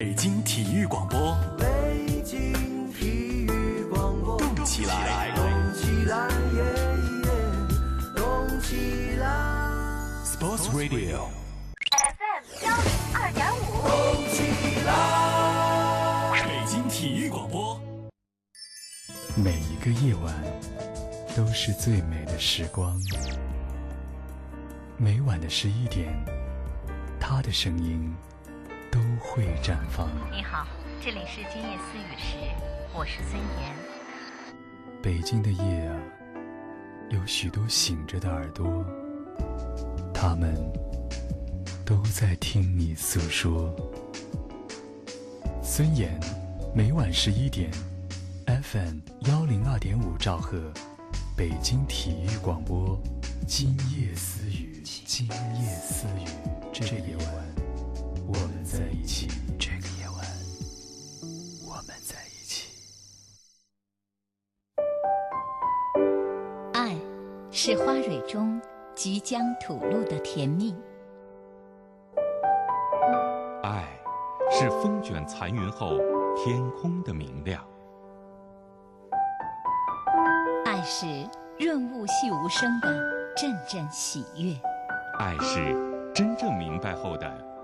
北京体育广播，北京体育广播，动起来，动起来，耶耶，动起来，Sports Radio FM 幺零二点五，动起来。北京体育广播。每一个夜晚都是最美的时光。每晚的十一点，他的声音都会绽放。你好，这里是今夜思雨时，我是孙岩。北京的夜啊，有许多醒着的耳朵，他们都在听你诉说。孙岩，每晚十一点，FM 幺零二点五兆赫，北京体育广播，今夜思雨，今夜思雨，这夜晚，我们在一起。这个夜晚，我们在一起。爱是花蕊中即将吐露的甜蜜，爱是风卷残云后天空的明亮，爱是润物细无声的阵阵喜悦，爱是真正明白后的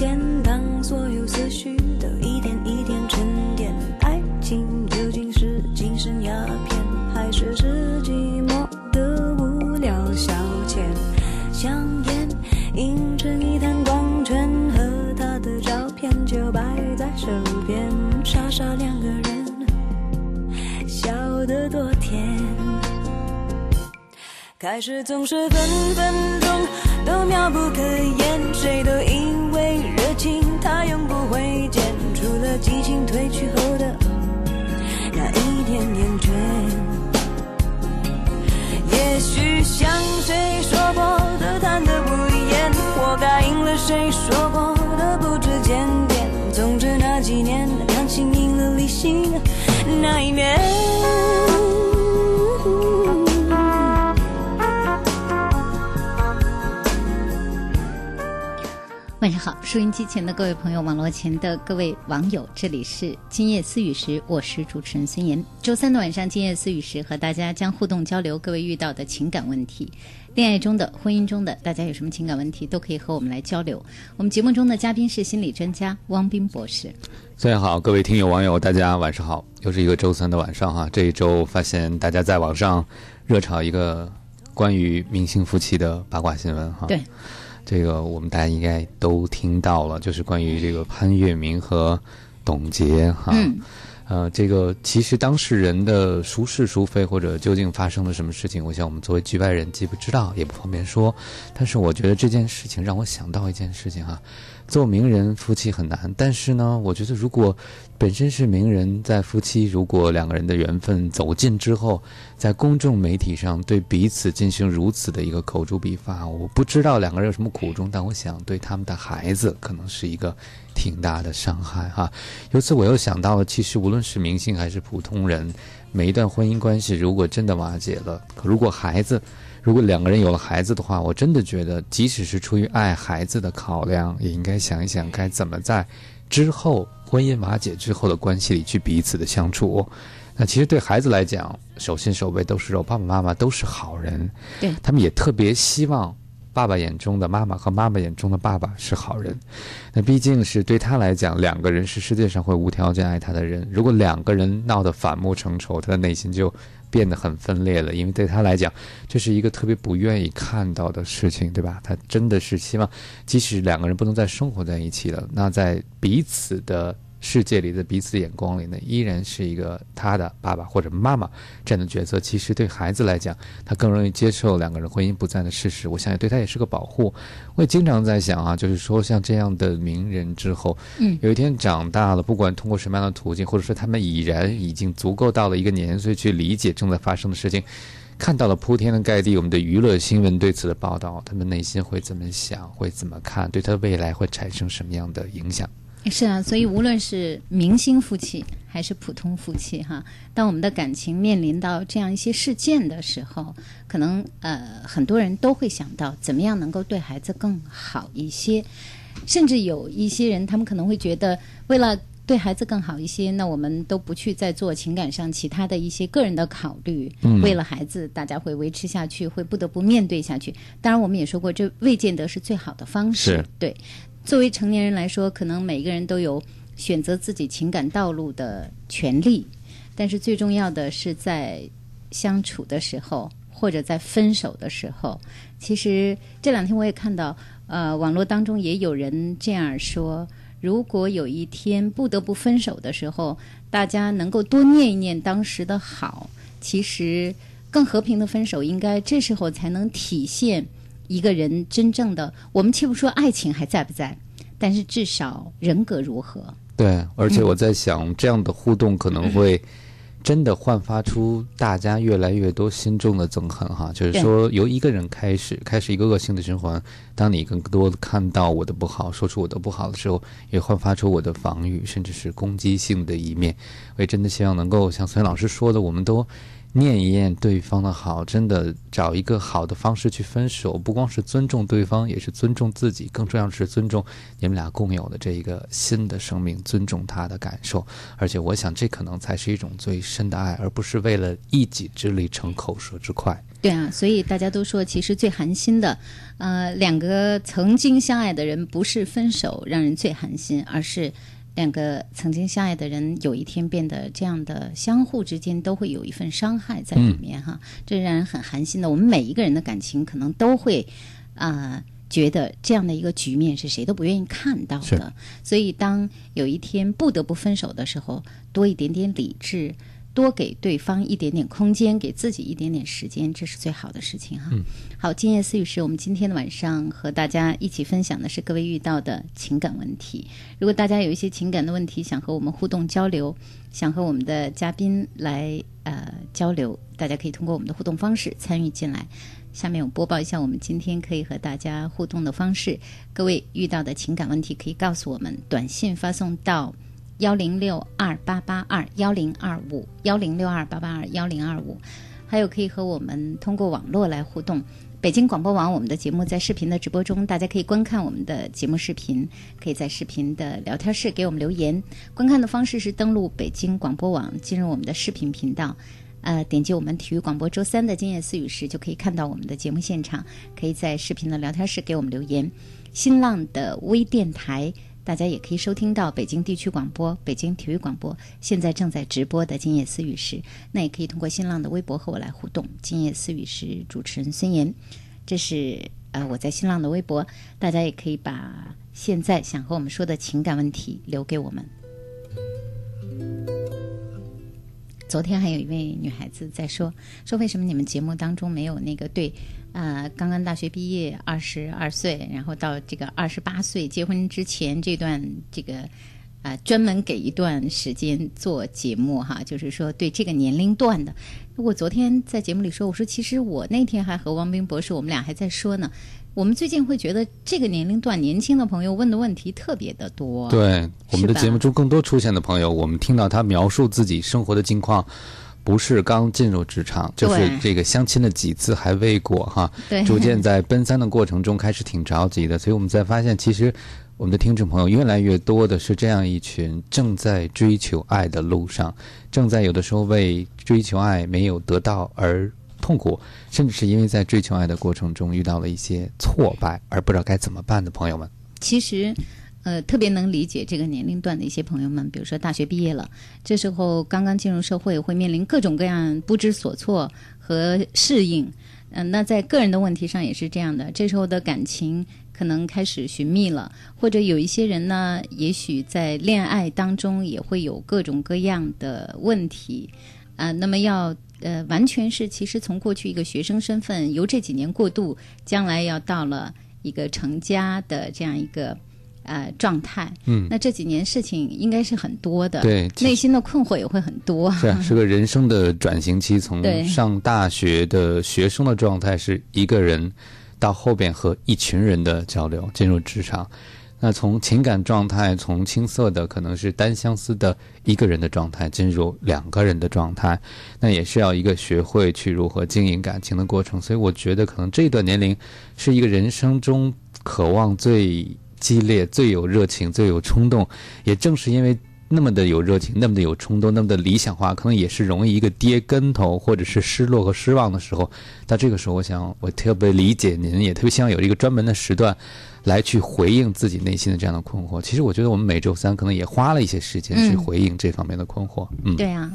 间，当所有思绪都一点一点沉淀，爱情究竟是精神鸦片，还是是寂寞的无聊消遣？香烟映成一滩光圈，和他的照片就摆在手边，傻傻两个人，笑得多甜。开始总是分分钟都妙不可言，谁都经褪去后的那一点点倦。也许像谁说过的贪得无厌，活该应了谁说过收音机前的各位朋友，网络前的各位网友，这里是今夜思雨时，我是主持人孙岩。周三的晚上，今夜思雨时和大家将互动交流各位遇到的情感问题，恋爱中的、婚姻中的，大家有什么情感问题都可以和我们来交流。我们节目中的嘉宾是心理专家汪斌博士。大家好，各位听友网友，大家晚上好，又是一个周三的晚上哈。这一周发现大家在网上热炒一个关于明星夫妻的八卦新闻哈。对。这个我们大家应该都听到了，就是关于这个潘粤明和董洁哈，嗯呃，这个其实当事人的孰是孰非，或者究竟发生了什么事情，我想我们作为局外人既不知道，也不方便说。但是我觉得这件事情让我想到一件事情哈，做名人夫妻很难，但是呢，我觉得如果本身是名人，在夫妻如果两个人的缘分走近之后，在公众媒体上对彼此进行如此的一个口诛笔伐，我不知道两个人有什么苦衷，但我想对他们的孩子可能是一个挺大的伤害哈。由此我又想到了，其实无论是明星还是普通人，每一段婚姻关系如果真的瓦解了，可如果孩子。如果两个人有了孩子的话，我真的觉得，即使是出于爱孩子的考量，也应该想一想该怎么在之后婚姻瓦解之后的关系里去彼此的相处。那其实对孩子来讲，手心手背都是肉，爸爸妈妈都是好人，对他们也特别希望爸爸眼中的妈妈和妈妈眼中的爸爸是好人。那毕竟是对他来讲，两个人是世界上会无条件爱他的人。如果两个人闹得反目成仇，他的内心就变得很分裂了，因为对他来讲，这是一个特别不愿意看到的事情，对吧？他真的是希望，即使两个人不能再生活在一起了，那在彼此的世界里的彼此眼光里呢，依然是一个他的爸爸或者妈妈这样的角色。其实对孩子来讲，他更容易接受两个人婚姻不在的事实。我想也对他也是个保护。我也经常在想啊，就是说像这样的名人之后，嗯有一天长大了，不管通过什么样的途径，或者说他们已然已经足够到了一个年岁去理解正在发生的事情。看到了铺天的盖地我们的娱乐新闻对此的报道，他们内心会怎么想，会怎么看，对他未来会产生什么样的影响？是啊，所以无论是明星夫妻还是普通夫妻哈，当我们的感情面临到这样一些事件的时候，可能呃很多人都会想到怎么样能够对孩子更好一些，甚至有一些人他们可能会觉得为了。对孩子更好一些，那我们都不去再做情感上其他的一些个人的考虑。嗯为了孩子，大家会维持下去，会不得不面对下去。当然，我们也说过，这未见得是最好的方式。对，作为成年人来说，可能每个人都有选择自己情感道路的权利，但是最重要的是在相处的时候，或者在分手的时候。其实这两天我也看到，呃，网络当中也有人这样说：如果有一天不得不分手的时候，大家能够多念一念当时的好，其实更和平的分手，应该这时候才能体现一个人真正的。我们且不说爱情还在不在，但是至少人格如何。对，而且我在想，这样的互动可能会真的焕发出大家越来越多心中的憎恨哈。就是说，由一个人开始，开始一个恶性的循环。当你更多的看到我的不好，说出我的不好的时候，也焕发出我的防御，甚至是攻击性的一面。我也真的希望能够像孙老师说的，我们都。念一念对方的好，真的找一个好的方式去分手，不光是尊重对方，也是尊重自己，更重要的是尊重你们俩共有的这一个新的生命，尊重他的感受。而且，我想这可能才是一种最深的爱，而不是为了一己之力逞口舌之快。对啊，所以大家都说，其实最寒心的，呃，两个曾经相爱的人，不是分手让人最寒心，而是。两个曾经相爱的人，有一天变得这样的，相互之间都会有一份伤害在里面哈，这让人很寒心的。我们每一个人的感情，可能都会啊、呃觉得这样的一个局面是谁都不愿意看到的。所以，当有一天不得不分手的时候，多一点点理智，多给对方一点点空间，给自己一点点时间，这是最好的事情哈。好，今夜思雨是我们今天的晚上和大家一起分享的是各位遇到的情感问题。如果大家有一些情感的问题想和我们互动交流，想和我们的嘉宾来呃交流，大家可以通过我们的互动方式参与进来。下面我播报一下我们今天可以和大家互动的方式。各位遇到的情感问题可以告诉我们，短信发送到幺零六二八八二幺零二五幺零六二八八二幺零二五，还有可以和我们通过网络来互动。北京广播网，我们的节目在视频的直播中，大家可以观看我们的节目视频，可以在视频的聊天室给我们留言。观看的方式是登录北京广播网，进入我们的视频频道，呃，点击我们体育广播周三的今夜思语时，就可以看到我们的节目现场。可以在视频的聊天室给我们留言。新浪的微电台。大家也可以收听到北京地区广播、北京体育广播现在正在直播的《今夜思语时》，那也可以通过新浪的微博和我来互动。《今夜思语时》主持人孙岩，这是呃我在新浪的微博，大家也可以把现在想和我们说的情感问题留给我们。昨天还有一位女孩子在说，说为什么你们节目当中没有那个对，呃，刚刚大学毕业二十二岁，然后到这个二十八岁结婚之前这段这个，啊、专门给一段时间做节目哈，就是说对这个年龄段的。我昨天在节目里说，我说其实我那天还和汪冰博士，我们俩还在说呢。我们最近会觉得这个年龄段年轻的朋友问的问题特别的多，对我们的节目中更多出现的朋友，我们听到他描述自己生活的境况，不是刚进入职场，就是这个相亲了几次还未果哈，对逐渐在奔三的过程中开始挺着急的，所以我们才发现，其实我们的听众朋友越来越多的是这样一群正在追求爱的路上，正在有的时候为追求爱没有得到而痛苦，甚至是因为在追求爱的过程中遇到了一些挫败而不知道该怎么办的朋友们。其实，呃，特别能理解这个年龄段的一些朋友们，比如说大学毕业了，这时候刚刚进入社会，会面临各种各样不知所措和适应。嗯、那在个人的问题上也是这样的，这时候的感情可能开始寻觅了，或者有一些人呢，也许在恋爱当中也会有各种各样的问题。啊、那么要呃，完全是其实从过去一个学生身份，由这几年过渡，将来要到了一个成家的这样一个呃状态。嗯那这几年事情应该是很多的，对内心的困惑也会很多。是啊，是个人生的转型期，从上大学的学生的状态是一个人，到后边和一群人的交流，进入职场。那从情感状态，从青涩的可能是单相思的一个人的状态，进入两个人的状态，那也是要一个学会去如何经营感情的过程。所以我觉得，可能这段年龄是一个人生中渴望最激烈、最有热情、最有冲动，也正是因为那么的有热情，那么的有冲动，那么的理想化，可能也是容易一个跌跟头，或者是失落和失望的时候。到这个时候，我想我特别理解您，也特别希望有一个专门的时段，来去回应自己内心的这样的困惑。其实我觉得我们每周三可能也花了一些时间去回应这方面的困惑。嗯，对啊，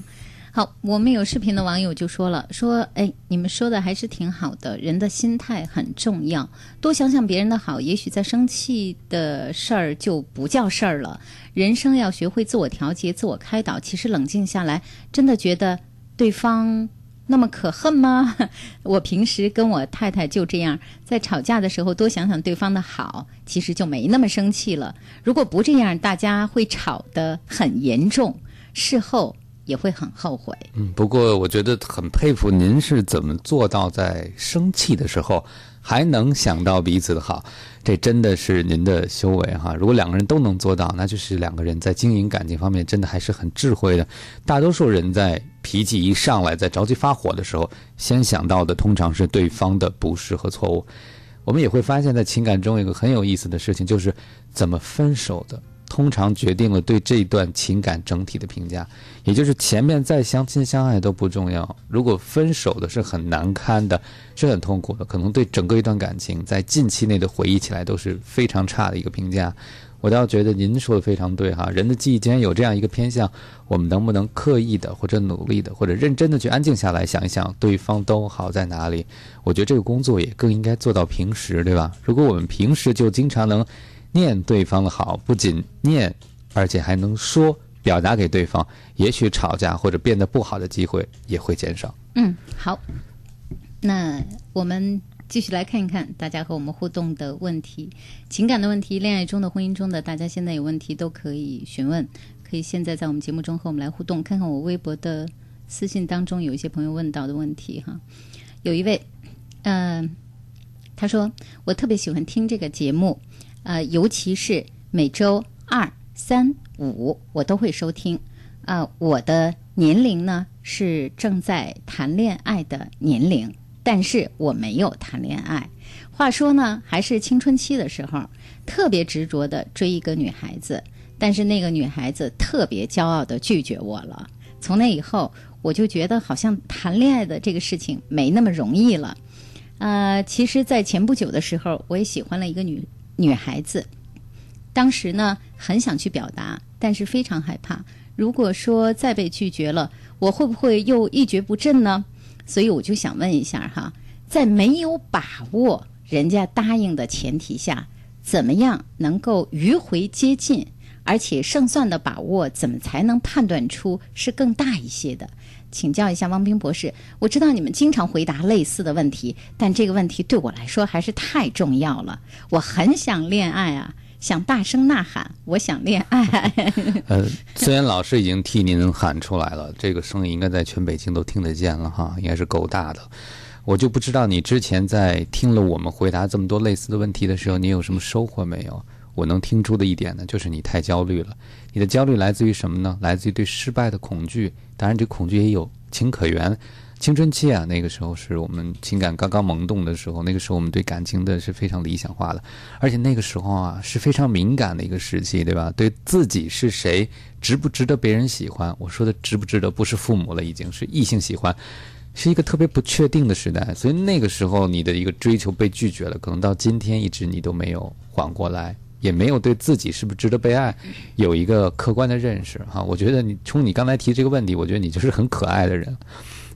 好，我们有视频的网友就说了，说，哎，你们说的还是挺好的，人的心态很重要，多想想别人的好，也许在生气的事儿就不叫事儿了。人生要学会自我调节、自我开导。其实冷静下来，真的觉得对方。那么可恨吗？我平时跟我太太就这样，在吵架的时候多想想对方的好，其实就没那么生气了。如果不这样，大家会吵得很严重，事后也会很后悔。嗯，不过我觉得很佩服您是怎么做到在生气的时候还能想到彼此的好，这真的是您的修为哈。如果两个人都能做到，那就是两个人在经营感情方面真的还是很智慧的。大多数人在脾气一上来，在着急发火的时候，先想到的通常是对方的不是和错误。我们也会发现，在情感中有一个很有意思的事情，就是怎么分手的，通常决定了对这段情感整体的评价。也就是前面再相亲相爱都不重要，如果分手的是很难堪的，是很痛苦的，可能对整个一段感情在近期内的回忆起来都是非常差的一个评价。我倒觉得您说的非常对哈，人的记忆既然有这样一个偏向，我们能不能刻意的或者努力的或者认真的去安静下来想一想对方都好在哪里？我觉得这个工作也更应该做到平时，对吧？如果我们平时就经常能念对方的好，不仅念，而且还能说表达给对方，也许吵架或者变得不好的机会也会减少。嗯，好，那我们继续来看一看大家和我们互动的问题，情感的问题、恋爱中的、婚姻中的，大家现在有问题都可以询问，可以现在在我们节目中和我们来互动，看看我微博的私信当中有一些朋友问到的问题哈。有一位，嗯、他说我特别喜欢听这个节目，呃，尤其是每周二、三、五我都会收听。啊、我的年龄呢是正在谈恋爱的年龄，但是我没有谈恋爱。话说呢，还是青春期的时候，特别执着的追一个女孩子，但是那个女孩子特别骄傲的拒绝我了。从那以后，我就觉得好像谈恋爱的这个事情没那么容易了。呃，其实，在前不久的时候，我也喜欢了一个女女孩子，当时呢很想去表达，但是非常害怕。如果说再被拒绝了，我会不会又一蹶不振呢？所以我就想问一下哈，在没有把握人家答应的前提下，怎么样能够迂回接近？而且胜算的把握怎么才能判断出是更大一些的？请教一下汪冰博士，我知道你们经常回答类似的问题，但这个问题对我来说还是太重要了。我很想恋爱啊，想大声呐喊，我想恋爱。呃，虽然老师已经替您喊出来了，这个声音应该在全北京都听得见了哈，应该是够大的。我就不知道你之前在听了我们回答这么多类似的问题的时候，你有什么收获没有？我能听出的一点呢，就是你太焦虑了。你的焦虑来自于什么呢？来自于对失败的恐惧。当然，这恐惧也有情可原。青春期啊，那个时候是我们情感刚刚萌动的时候，那个时候我们对感情的是非常理想化的，而且那个时候啊是非常敏感的一个时期，对吧？对自己是谁，值不值得别人喜欢？我说的值不值得，不是父母了，已经是异性喜欢，是一个特别不确定的时代。所以那个时候你的一个追求被拒绝了，可能到今天一直你都没有缓过来。也没有对自己是不是值得被爱有一个客观的认识哈。我觉得你从你刚才提这个问题，我觉得你就是很可爱的人。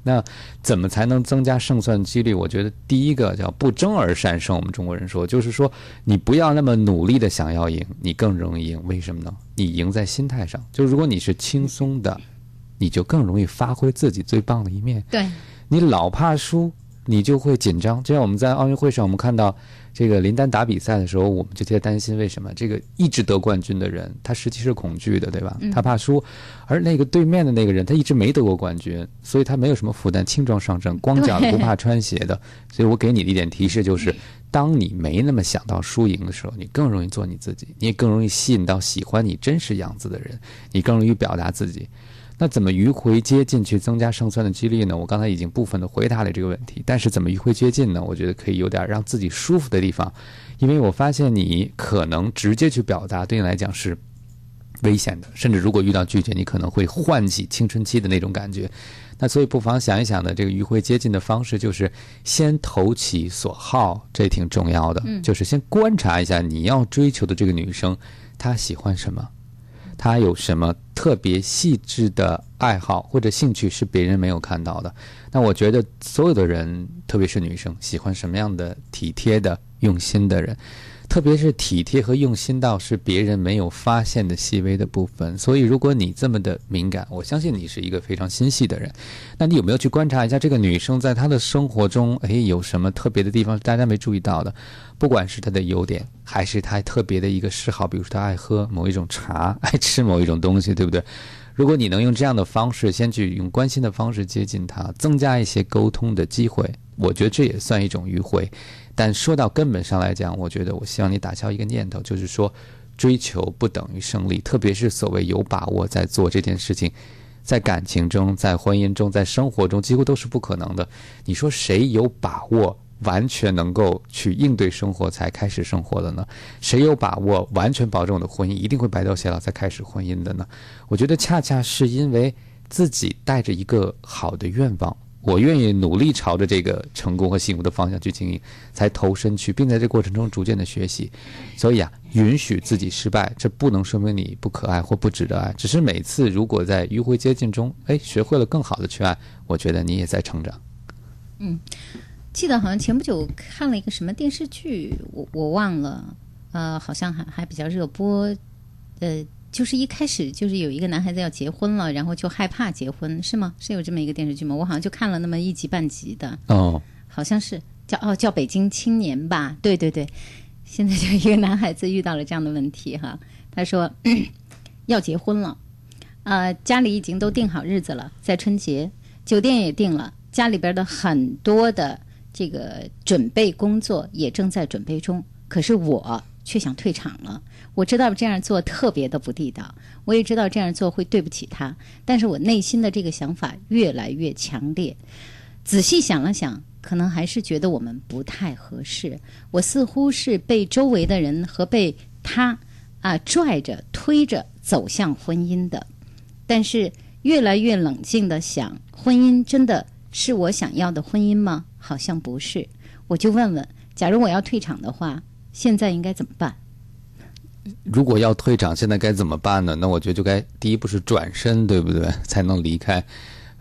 那怎么才能增加胜算几率？我觉得第一个叫不争而善胜。我们中国人说，就是说你不要那么努力的想要赢，你更容易赢。为什么呢？你赢在心态上。就如果你是轻松的，你就更容易发挥自己最棒的一面。对，你老怕输，你就会紧张。就像我们在奥运会上，我们看到这个林丹打比赛的时候，我们就在担心为什么这个一直得冠军的人，他实际是恐惧的，对吧？他怕输，而那个对面的那个人，他一直没得过冠军，所以他没有什么负担，轻装上阵，光脚的不怕穿鞋的。所以我给你的一点提示就是，当你没那么想到输赢的时候，你更容易做你自己，你也更容易吸引到喜欢你真实样子的人，你更容易表达自己。那怎么迂回接近去增加胜算的几率呢？我刚才已经部分的回答了这个问题，但是怎么迂回接近呢？我觉得可以有点让自己舒服的地方，因为我发现你可能直接去表达对你来讲是危险的，甚至如果遇到拒绝，你可能会唤起青春期的那种感觉。那所以不妨想一想呢这个迂回接近的方式，就是先投其所好，这挺重要的。就是先观察一下你要追求的这个女生，她喜欢什么。他有什么特别细致的爱好或者兴趣是别人没有看到的？那我觉得所有的人，特别是女生，喜欢什么样的体贴的、用心的人，特别是体贴和用心到是别人没有发现的细微的部分。所以，如果你这么的敏感，我相信你是一个非常心细的人。那你有没有去观察一下这个女生在她的生活中，哎，有什么特别的地方大家没注意到的？不管是她的优点，还是她特别的一个嗜好，比如说她爱喝某一种茶，爱吃某一种东西，对不对？如果你能用这样的方式，先去用关心的方式接近他，增加一些沟通的机会，我觉得这也算一种迂回。但说到根本上来讲，我觉得我希望你打消一个念头，就是说，追求不等于胜利，特别是所谓有把握在做这件事情，在感情中、在婚姻中、在生活中，几乎都是不可能的。你说谁有把握？完全能够去应对生活才开始生活的呢？谁有把握完全保证我的婚姻一定会白头偕老才开始婚姻的呢？我觉得恰恰是因为自己带着一个好的愿望，我愿意努力朝着这个成功和幸福的方向去经营，才投身去，并在这过程中逐渐的学习。所以啊，允许自己失败，这不能说明你不可爱或不值得爱，只是每次如果在迂回接近中，哎，学会了更好的去爱，我觉得你也在成长。嗯记得好像前不久看了一个什么电视剧，我我忘了，呃，好像还还比较热播，呃，就是一开始就是有一个男孩子要结婚了，然后就害怕结婚，是吗？是有这么一个电视剧吗？我好像就看了那么一集半集的，哦，好像是叫哦叫《北京青年》吧？对对对，现在就一个男孩子遇到了这样的问题哈，他说 要结婚了，呃，家里已经都定好日子了，在春节，酒店也定了，家里边的很多的这个准备工作也正在准备中，可是我却想退场了。我知道这样做特别的不地道，我也知道这样做会对不起他，但是我内心的这个想法越来越强烈。仔细想了想，可能还是觉得我们不太合适。我似乎是被周围的人和被他啊拽着、推着走向婚姻的，但是越来越冷静的想，婚姻真的是我想要的婚姻吗？好像不是。我就问问，假如我要退场的话，现在应该怎么办？如果要退场，现在该怎么办呢？那我觉得就该第一步是转身，对不对？才能离开。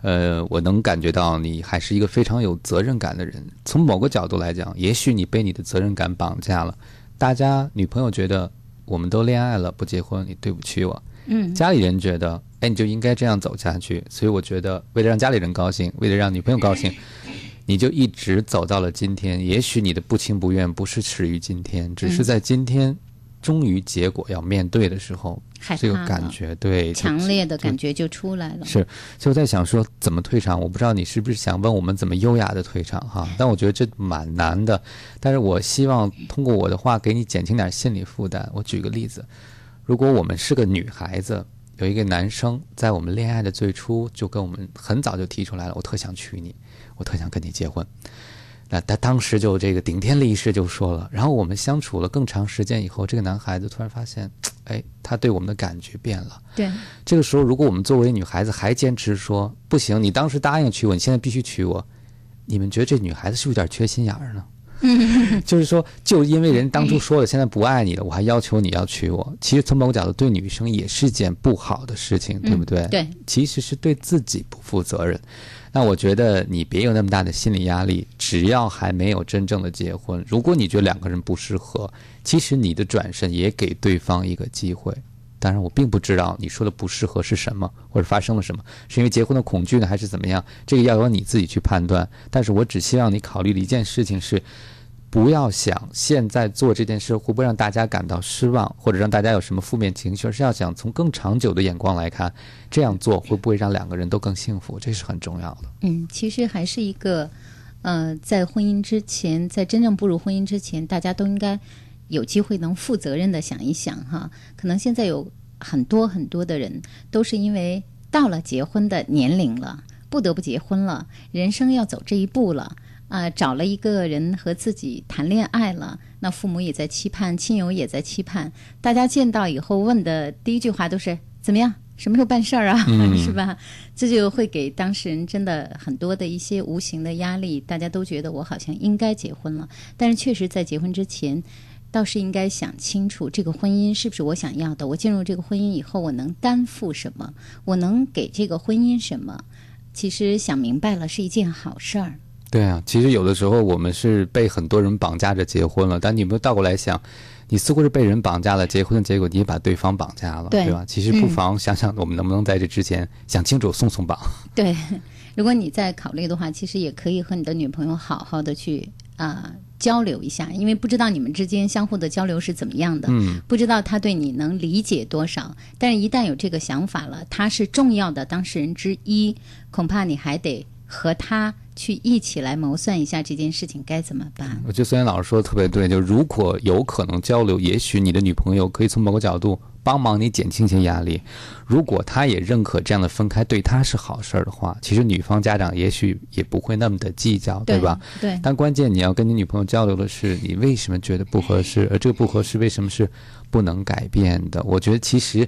呃，我能感觉到你还是一个非常有责任感的人。从某个角度来讲，也许你被你的责任感绑架了。大家女朋友觉得我们都恋爱了，不结婚，你对不起我。嗯，家里人觉得，哎，你就应该这样走下去。所以我觉得，为了让家里人高兴，为了让女朋友高兴，你就一直走到了今天。也许你的不情不愿不是始于今天，只是在今天，终于结果要面对的时候，这个感觉，对，强烈的感觉就出来了。是，所以我在想说怎么退场，我不知道你是不是想问我们怎么优雅的退场哈？但我觉得这蛮难的，但是我希望通过我的话给你减轻点心理负担。我举个例子，如果我们是个女孩子，有一个男生在我们恋爱的最初就跟我们很早就提出来了，我特想娶你，我特想跟你结婚。那他当时就这个顶天立誓就说了，然后我们相处了更长时间以后，这个男孩子突然发现，哎，他对我们的感觉变了。对，这个时候，如果我们作为女孩子还坚持说不行，你当时答应娶我，你现在必须娶我，你们觉得这女孩子是不是有点缺心眼儿呢？就是说，就因为人当初说了，现在不爱你了，我还要求你要娶我，其实从某个角度对女生也是件不好的事情，对不对？对，其实是对自己不负责任。那我觉得你别有那么大的心理压力，只要还没有真正的结婚，如果你觉得两个人不适合，其实你的转身也给对方一个机会。当然，我并不知道你说的不适合是什么，或者发生了什么，是因为结婚的恐惧呢，还是怎么样？这个要由你自己去判断。但是我只希望你考虑的一件事情是，不要想现在做这件事会不会让大家感到失望，或者让大家有什么负面情绪，而是要想从更长久的眼光来看，这样做会不会让两个人都更幸福？这是很重要的。嗯，其实还是一个，呃，在婚姻之前，在真正步入婚姻之前，大家都应该有机会能负责任的想一想哈。可能现在有很多很多的人都是因为到了结婚的年龄了，不得不结婚了，人生要走这一步了。啊、找了一个人和自己谈恋爱了，那父母也在期盼，亲友也在期盼，大家见到以后问的第一句话都是怎么样，什么时候办事儿啊，是吧？这就会给当事人真的很多的一些无形的压力，大家都觉得我好像应该结婚了，但是确实在结婚之前。倒是应该想清楚，这个婚姻是不是我想要的？我进入这个婚姻以后，我能担负什么？我能给这个婚姻什么？其实想明白了是一件好事儿。对啊，其实有的时候我们是被很多人绑架着结婚了，但你有没有倒过来想，你似乎是被人绑架了，结婚的结果你也把对方绑架了，对吧？其实不妨想想，我们能不能在这之前想清楚松松绑。对，如果你在考虑的话，其实也可以和你的女朋友好好的去啊、交流一下，因为不知道你们之间相互的交流是怎么样的，嗯，不知道他对你能理解多少。但是，一旦有这个想法了，他是重要的当事人之一，恐怕你还得和他去一起来谋算一下这件事情该怎么办。我觉得孙岩老师说的特别对，就如果有可能交流，也许你的女朋友可以从某个角度帮忙你减轻一些压力。如果她也认可这样的分开对她是好事儿的话，其实女方家长也许也不会那么的计较，对吧？？对，但关键你要跟你女朋友交流的是，你为什么觉得不合适，而这个不合适为什么是不能改变的？我觉得其实，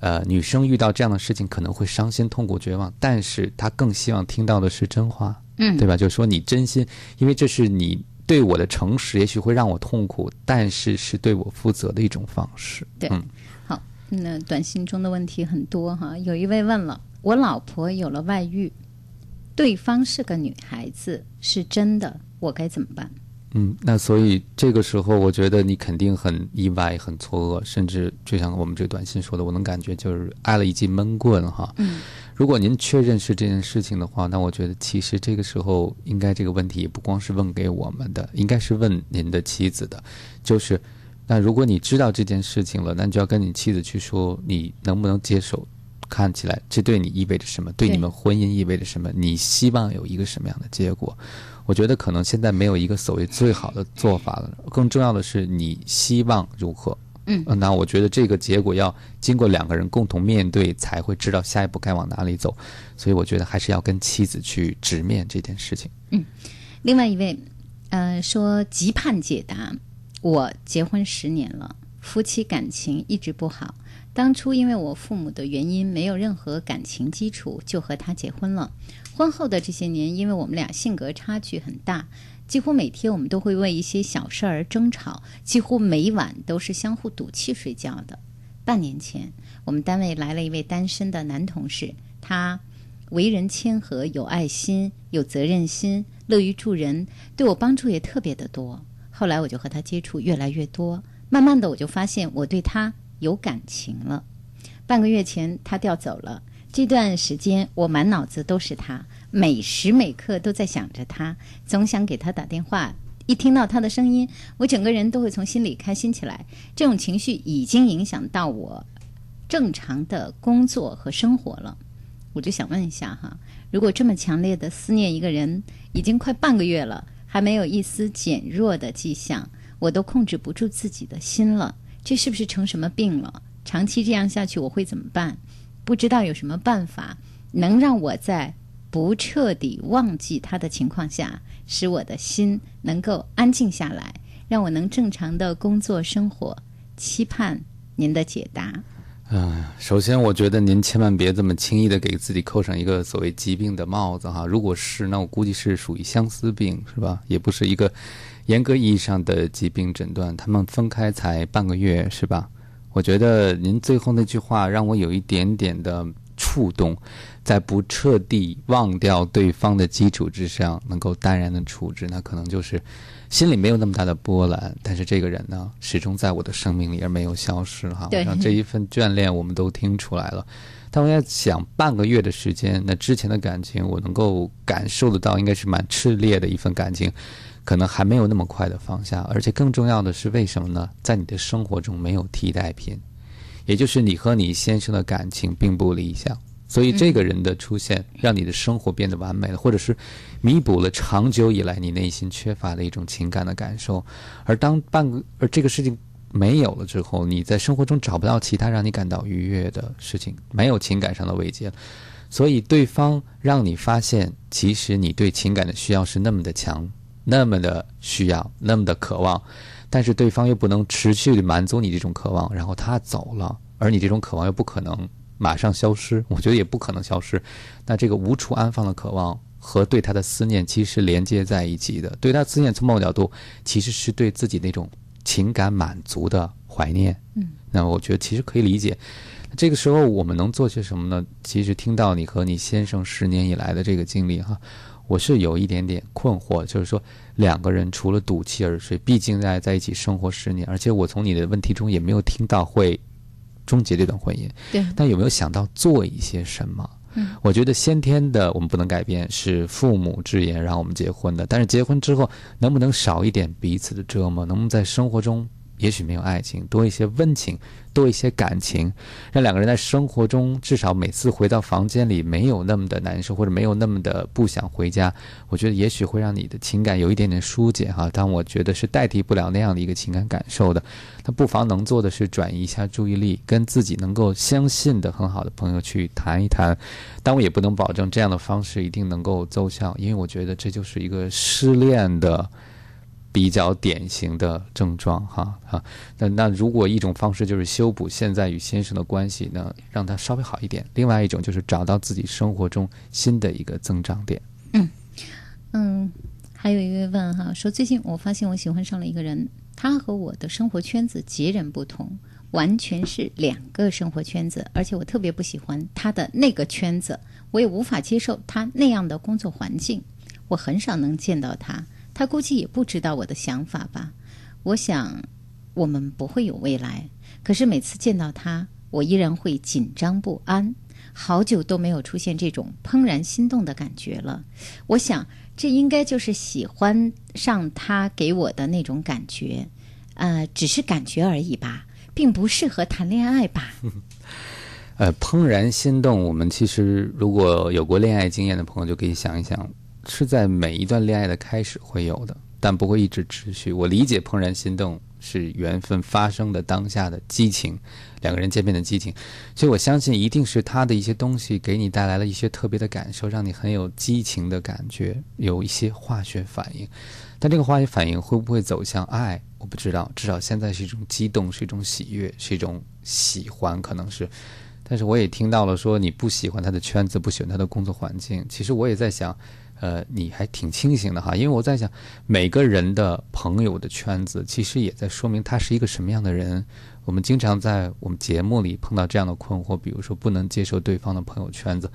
呃，女生遇到这样的事情可能会伤心、痛苦、绝望，但是她更希望听到的是真话，嗯，对吧？就是说你真心，因为这是你对我的诚实，也许会让我痛苦，但是是对我负责的一种方式。对嗯好，那短信中的问题很多哈，有一位问了，我老婆有了外遇，对方是个女孩子，是真的，我该怎么办？嗯，那所以这个时候，我觉得你肯定很意外、很错愕，甚至就像我们这个短信说的，我能感觉就是挨了一记闷棍哈。嗯，如果您确认是这件事情的话，那我觉得其实这个时候应该这个问题也不光是问给我们的，应该是问您的妻子的，就是那如果你知道这件事情了，那你就要跟你妻子去说，你能不能接受？看起来这对你意味着什么？对对你们婚姻意味着什么？你希望有一个什么样的结果？我觉得可能现在没有一个所谓最好的做法了，更重要的是你希望如何。嗯呃那我觉得这个结果要经过两个人共同面对，才会知道下一步该往哪里走。所以我觉得还是要跟妻子去直面这件事情。嗯另外一位，呃，说急盼解答。我结婚十年了，夫妻感情一直不好。当初因为我父母的原因，没有任何感情基础，就和他结婚了。婚后的这些年，因为我们俩性格差距很大，几乎每天我们都会为一些小事儿争吵，几乎每晚都是相互赌气睡觉的。半年前，我们单位来了一位单身的男同事，他为人谦和，有爱心，有责任心，乐于助人，对我帮助也特别的多。后来我就和他接触越来越多，慢慢的我就发现我对他有感情了。半个月前他调走了，这段时间我满脑子都是他，每时每刻都在想着他，总想给他打电话。一听到他的声音，我整个人都会从心里开心起来。这种情绪已经影响到我正常的工作和生活了。我就想问一下哈，如果这么强烈的思念一个人，已经快半个月了，还没有一丝减弱的迹象，我都控制不住自己的心了，这是不是成什么病了？长期这样下去，我会怎么办？不知道有什么办法能让我在不彻底忘记他的情况下，使我的心能够安静下来，让我能正常的工作生活。期盼您的解答。嗯，首先我觉得您千万别这么轻易的给自己扣上一个所谓疾病的帽子哈。如果是，那我估计是属于相思病，是吧？也不是一个严格意义上的疾病诊断。他们分开才半个月，是吧？我觉得您最后那句话让我有一点点的触动，在不彻底忘掉对方的基础之上，能够淡然的处置，那可能就是心里没有那么大的波澜。但是这个人呢，始终在我的生命里而没有消失哈。对我想这一份眷恋我们都听出来了。但我在想，半个月的时间，那之前的感情我能够感受得到，应该是蛮炽烈的一份感情。可能还没有那么快的放下，而且更重要的是，为什么呢？在你的生活中没有替代品，也就是你和你先生的感情并不理想，所以这个人的出现让你的生活变得完美了，或者是弥补了长久以来你内心缺乏的一种情感的感受。而当半个而这个事情没有了之后，你在生活中找不到其他让你感到愉悦的事情，没有情感上的慰藉了。所以对方让你发现，其实你对情感的需要是那么的强。那么的需要，那么的渴望，但是对方又不能持续的满足你这种渴望，然后他走了，而你这种渴望又不可能 马上消失，我觉得也不可能消失。那这个无处安放的渴望和对他的思念其实连接在一起的。对他思念，从某个角度其实是对自己那种情感满足的怀念。嗯，那我觉得其实可以理解。这个时候我们能做些什么呢？其实听到你和你先生十年以来的这个经历哈。我是有一点点困惑，就是说两个人除了赌气而睡，毕竟在在一起生活十年，而且我从你的问题中也没有听到会终结这段婚姻。对，但有没有想到做一些什么？嗯，我觉得先天的我们不能改变，是父母之言让我们结婚的。但是结婚之后，能不能少一点彼此的折磨？能不能在生活中，也许没有爱情，多一些温情？多一些感情，让两个人在生活中至少每次回到房间里没有那么的难受，或者没有那么的不想回家。我觉得也许会让你的情感有一点点疏解哈。但我觉得是代替不了那样的一个情感感受的。那不妨能做的是转移一下注意力，跟自己能够相信的很好的朋友去谈一谈。但我也不能保证这样的方式一定能够奏效，因为我觉得这就是一个失恋的。比较典型的症状，哈啊，那那如果一种方式就是修补现在与先生的关系呢，让他稍微好一点；另外一种就是找到自己生活中新的一个增长点。嗯嗯，还有一位问哈说，最近我发现我喜欢上了一个人，他和我的生活圈子截然不同，完全是两个生活圈子，而且我特别不喜欢他的那个圈子，我也无法接受他那样的工作环境，我很少能见到他。他估计也不知道我的想法吧。我想，我们不会有未来。可是每次见到他，我依然会紧张不安。好久都没有出现这种怦然心动的感觉了。我想，这应该就是喜欢上他给我的那种感觉。呃，只是感觉而已吧，并不适合谈恋爱吧。呃，怦然心动，我们其实如果有过恋爱经验的朋友，就可以想一想。是在每一段恋爱的开始会有的，但不会一直持续。我理解怦然心动是缘分发生的当下的激情，两个人见面的激情，所以我相信一定是他的一些东西给你带来了一些特别的感受，让你很有激情的感觉，有一些化学反应。但这个化学反应会不会走向爱，我不知道。至少现在是一种激动，是一种喜悦，是一种喜欢，可能是。但是我也听到了说你不喜欢他的圈子，不喜欢他的工作环境。其实我也在想。呃，你还挺清醒的哈，因为我在想，每个人的朋友的圈子，其实也在说明他是一个什么样的人。我们经常在我们节目里碰到这样的困惑，比如说不能接受对方的朋友圈子。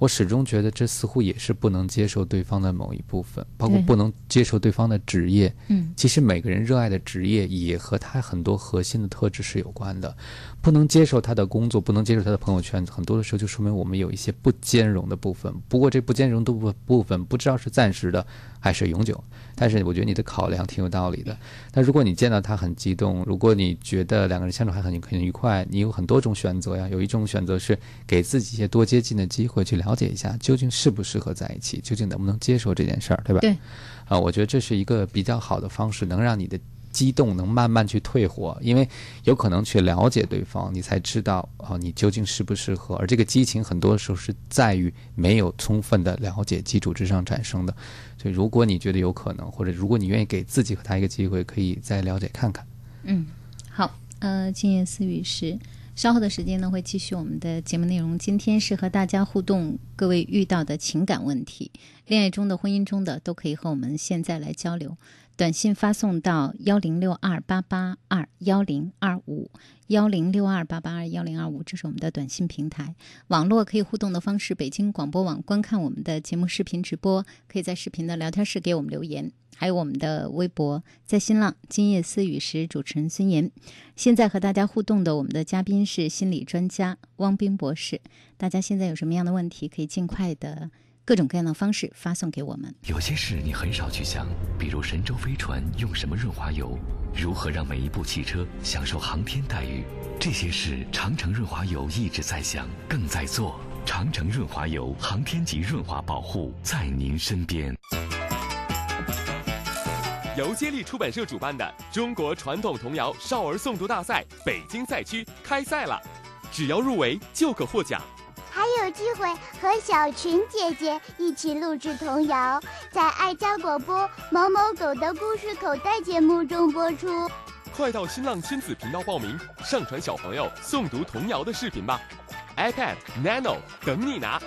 我始终觉得这似乎也是不能接受对方的某一部分，包括不能接受对方的职业。嗯，其实每个人热爱的职业也和他很多核心的特质是有关的。不能接受他的工作，不能接受他的朋友圈子，很多的时候就说明我们有一些不兼容的部分。不过这不兼容的部部分不知道是暂时的还是永久。但是我觉得你的考量挺有道理的。但如果你见到他很激动，如果你觉得两个人相处还很很愉快，你有很多种选择呀。有一种选择是给自己一些多接近的机会，去了解一下究竟适不适合在一起，究竟能不能接受这件事儿，对吧？对。啊，我觉得这是一个比较好的方式，能让你的激动能慢慢去退火，因为有可能去了解对方，你才知道啊，你究竟适不适合。而这个激情很多时候是在于没有充分的了解基础之上产生的。所以，如果你觉得有可能，或者如果你愿意给自己和他一个机会，可以再了解看看。嗯，好，呃，今夜思语是稍后的时间呢，会继续我们的节目内容。今天是和大家互动，各位遇到的情感问题，恋爱中的、婚姻中的，都可以和我们现在来交流。短信发送到幺零六二八八二幺零二五幺零六二八八二幺零二五，这是我们的短信平台。网络可以互动的方式，北京广播网观看我们的节目视频直播，可以在视频的聊天室给我们留言，还有我们的微博，在新浪今夜思雨时，主持人孙岩。现在和大家互动的我们的嘉宾是心理专家汪斌博士。大家现在有什么样的问题，可以尽快的各种各样的方式发送给我们。有些事你很少去想，比如神舟飞船用什么润滑油，如何让每一部汽车享受航天待遇，这些事长城润滑油一直在想，更在做。长城润滑油，航天级润滑保护，在您身边。由接力出版社主办的中国传统童谣少儿诵读大赛北京赛区开赛了，只要入围就可获奖。还有机会和小群姐姐一起录制童谣，在爱家广播某某狗的故事口袋节目中播出。快到新浪亲子频道报名，上传小朋友诵读童谣的视频吧！iPad Nano 等你拿。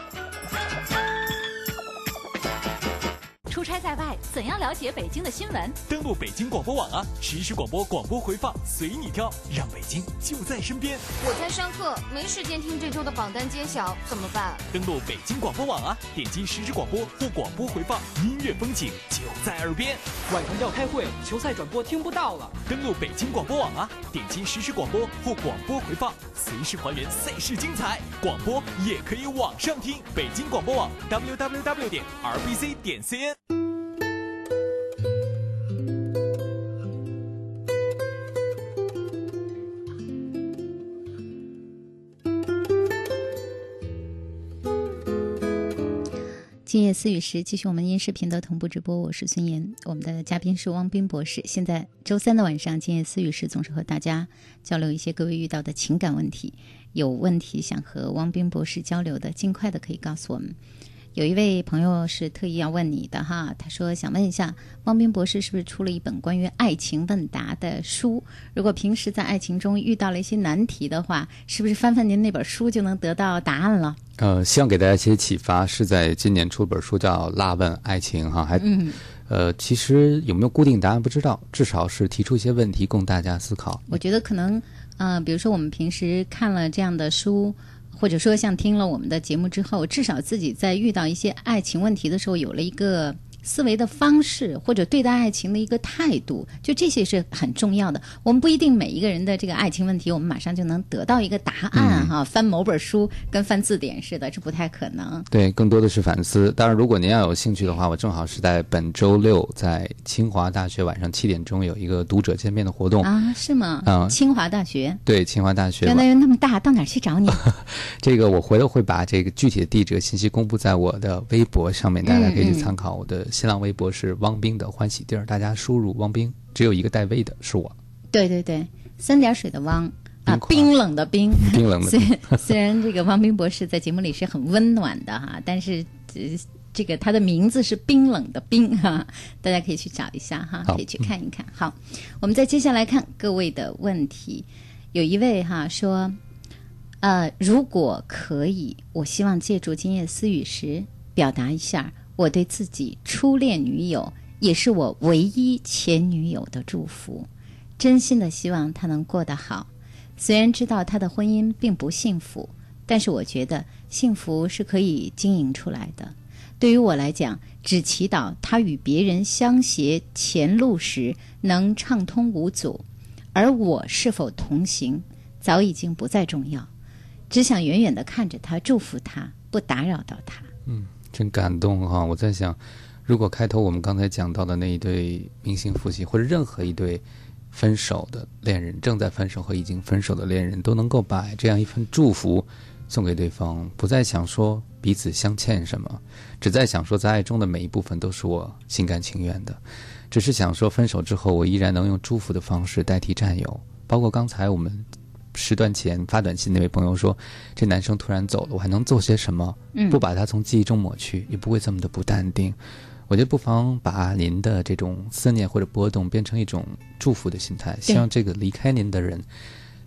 出差在外，怎样了解北京的新闻？登录北京广播网啊，实时广播广播回放随你挑，让北京就在身边。我在上课，没时间听这周的榜单揭晓，怎么办？登录北京广播网啊，点击实时广播或广播回放，音乐风景就在耳边。晚上要开会，球赛转播听不到了。登录北京广播网啊，点击实时广播或广播回放，随时还原赛事精彩。广播也可以网上听，北京广播网 www 点 rbc 点 cn。今夜思雨时，继续我们音视频的同步直播。我是孙岩，我们的嘉宾是汪斌博士。现在周三的晚上，今夜思雨时总是和大家交流一些各位遇到的情感问题。有问题想和汪斌博士交流的，尽快的可以告诉我们。有一位朋友是特意要问你的哈，他说想问一下，汪斌博士是不是出了一本关于爱情问答的书？如果平时在爱情中遇到了一些难题的话，是不是翻翻您那本书就能得到答案了？呃，希望给大家一些启发，是在今年出本书叫《辣问爱情》哈，还、嗯，呃，其实有没有固定答案不知道，至少是提出一些问题供大家思考。我觉得可能，呃，比如说我们平时看了这样的书。或者说，像听了我们的节目之后，至少自己在遇到一些爱情问题的时候，有了一个思维的方式，或者对待爱情的一个态度，就这些是很重要的。我们不一定每一个人的这个爱情问题，我们马上就能得到一个答案哈。翻某本书跟翻字典似的，这不太可能。对，更多的是反思。当然，如果您要有兴趣的话，我正好是在本周六在清华大学晚上七点钟有一个读者见面的活动。啊，是吗？嗯清华大学。对，清华大学原来那么大，到哪儿去找你？这个我回头会把这个具体的地址和信息公布在我的微博上面，大家可以去参考。我的新浪微博是汪冰的欢喜地儿，大家输入汪冰，只有一个带 V 的是我。对对对，三点水的汪啊，冰冷的冰，冰冷的虽冰。虽然这个汪冰博士在节目里是很温暖的哈，但是这这个他的名字是冰冷的冰哈，大家可以去找一下哈，可以去看一看。好，我们再接下来看各位的问题，有一位哈说，呃，如果可以，我希望借助今夜私语时表达一下我对自己初恋女友，也是我唯一前女友的祝福。真心的希望她能过得好。虽然知道她的婚姻并不幸福，但是我觉得幸福是可以经营出来的。对于我来讲，只祈祷她与别人相携前路时能畅通无阻，而我是否同行，早已经不再重要。只想远远的看着她，祝福她，不打扰到她。嗯，真感动哈！我在想，如果开头我们刚才讲到的那一对明星夫妻，或者任何一对分手的恋人，正在分手和已经分手的恋人，都能够把这样一份祝福送给对方，不再想说彼此相欠什么，只在想说在爱中的每一部分都是我心甘情愿的，只是想说分手之后，我依然能用祝福的方式代替占有，包括刚才我们。时段前发短信那位朋友说：“这男生突然走了，我还能做些什么？嗯不把他从记忆中抹去，也不会这么的不淡定。我觉得不妨把您的这种思念或者波动变成一种祝福的心态，希望这个离开您的人，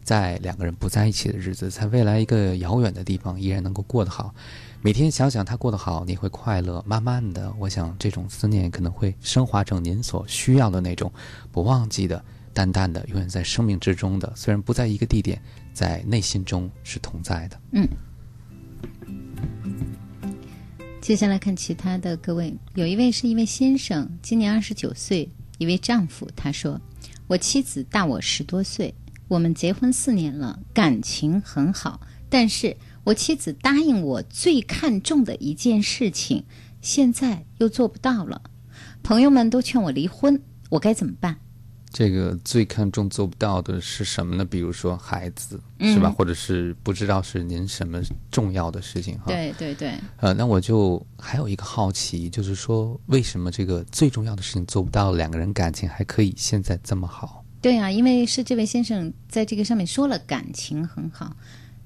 在两个人不在一起的日子，在未来一个遥远的地方依然能够过得好。每天想想他过得好，你会快乐。慢慢的，我想这种思念可能会升华成您所需要的那种不忘记的、淡淡的、永远在生命之中的。虽然不在一个地点，在内心中是同在的。嗯。接下来看其他的各位，有一位是一位先生，今年二十九岁，一位丈夫。他说：“我妻子大我十多岁，我们结婚四年了，感情很好。但是我妻子答应我最看重的一件事情，现在又做不到了。朋友们都劝我离婚，我该怎么办？”这个最看重做不到的是什么呢？比如说孩子，是吧？或者是不知道是您什么重要的事情哈？对对对。呃，那我就还有一个好奇，就是说为什么这个最重要的事情做不到，两个人感情还可以现在这么好？对啊，因为是这位先生在这个上面说了感情很好，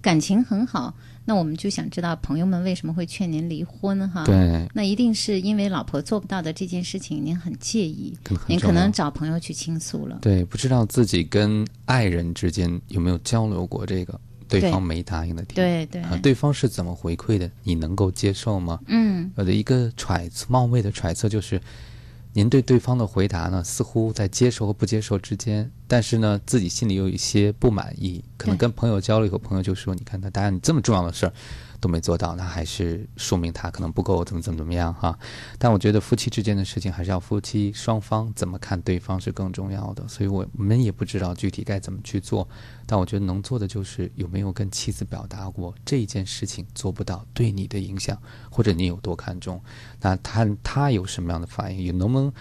感情很好。那我们就想知道朋友们为什么会劝您离婚哈？对，那一定是因为老婆做不到的这件事情，您很介意，您可能找朋友去倾诉了。对，不知道自己跟爱人之间有没有交流过这个对方没答应的地方？对对，对方是怎么回馈的？你能够接受吗？嗯，我的一个揣测，冒昧的揣测就是。您对对方的回答呢，似乎在接受和不接受之间，但是呢，自己心里有一些不满意，可能跟朋友交流以后，朋友就说：“你看他答应你这么重要的事儿。”都没做到，那还是说明他可能不够怎么怎么怎么样哈。但我觉得夫妻之间的事情还是要夫妻双方怎么看对方是更重要的。所以我们也不知道具体该怎么去做，但我觉得能做的就是有没有跟妻子表达过这件事情做不到对你的影响，或者你有多看重。那他他有什么样的反应，也能不能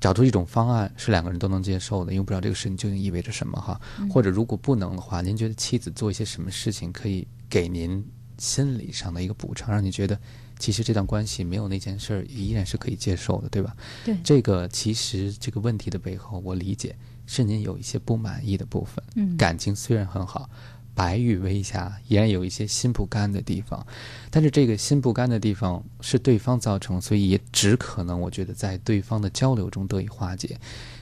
找出一种方案是两个人都能接受的？因为不知道这个事情究竟意味着什么哈。或者如果不能的话，您觉得妻子做一些什么事情可以给您？心理上的一个补偿，让你觉得其实这段关系没有那件事儿依然是可以接受的，对吧？对，这个其实这个问题的背后，我理解是您有一些不满意的部分。嗯，感情虽然很好，白玉微瑕依然有一些心不甘的地方，但是这个心不甘的地方是对方造成，所以也只可能我觉得在对方的交流中得以化解。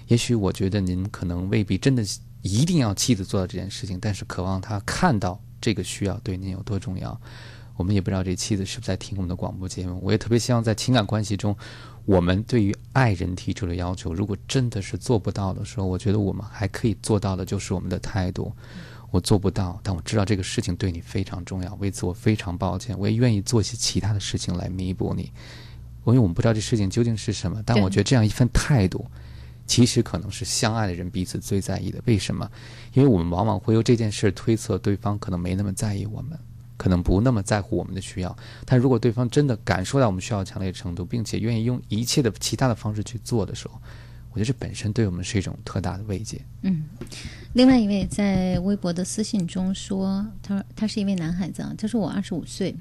也许我觉得您可能未必真的一定要妻子做到这件事情，但是渴望他看到。这个需要对您有多重要？我们也不知道这妻子是不是在听我们的广播节目。我也特别希望在情感关系中，我们对于爱人提出的要求，如果真的是做不到的时候，我觉得我们还可以做到的就是我们的态度。我做不到，但我知道这个事情对你非常重要，为此我非常抱歉。我也愿意做一些其他的事情来弥补你。因为我们不知道这事情究竟是什么，但我觉得这样一份态度。其实可能是相爱的人彼此最在意的。为什么？因为我们往往会由这件事推测对方可能没那么在意我们，可能不那么在乎我们的需要。但如果对方真的感受到我们需要强烈程度，并且愿意用一切的其他的方式去做的时候，我觉得这本身对我们是一种特大的慰藉。嗯，另外一位在微博的私信中说，他说他是一位男孩子啊，他说我二十五岁，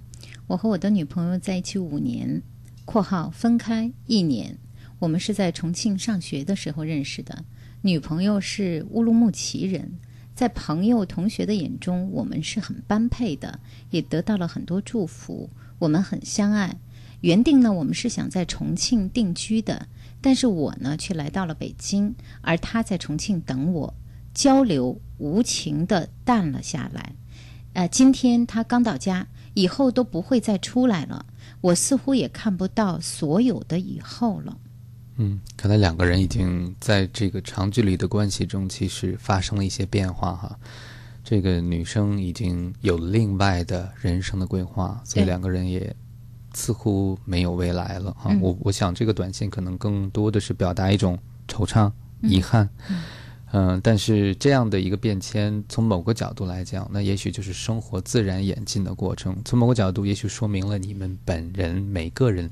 我和我的女朋友在一起五年（括号分开一年）。我们是在重庆上学的时候认识的，女朋友是乌鲁木齐人，在朋友同学的眼中，我们是很般配的，也得到了很多祝福。我们很相爱。原定呢，我们是想在重庆定居的，但是我呢却来到了北京，而他在重庆等我。交流无情的淡了下来。呃，今天他刚到家，以后都不会再出来了。我似乎也看不到所有的以后了。嗯，看来两个人已经在这个长距离的关系中，其实发生了一些变化哈。这个女生已经有另外的人生的规划，所以两个人也似乎没有未来了哈。我我想这个短信可能更多的是表达一种惆怅、遗憾。嗯，但是这样的一个变迁，从某个角度来讲，那也许就是生活自然演进的过程。从某个角度，也许说明了你们本人每个人。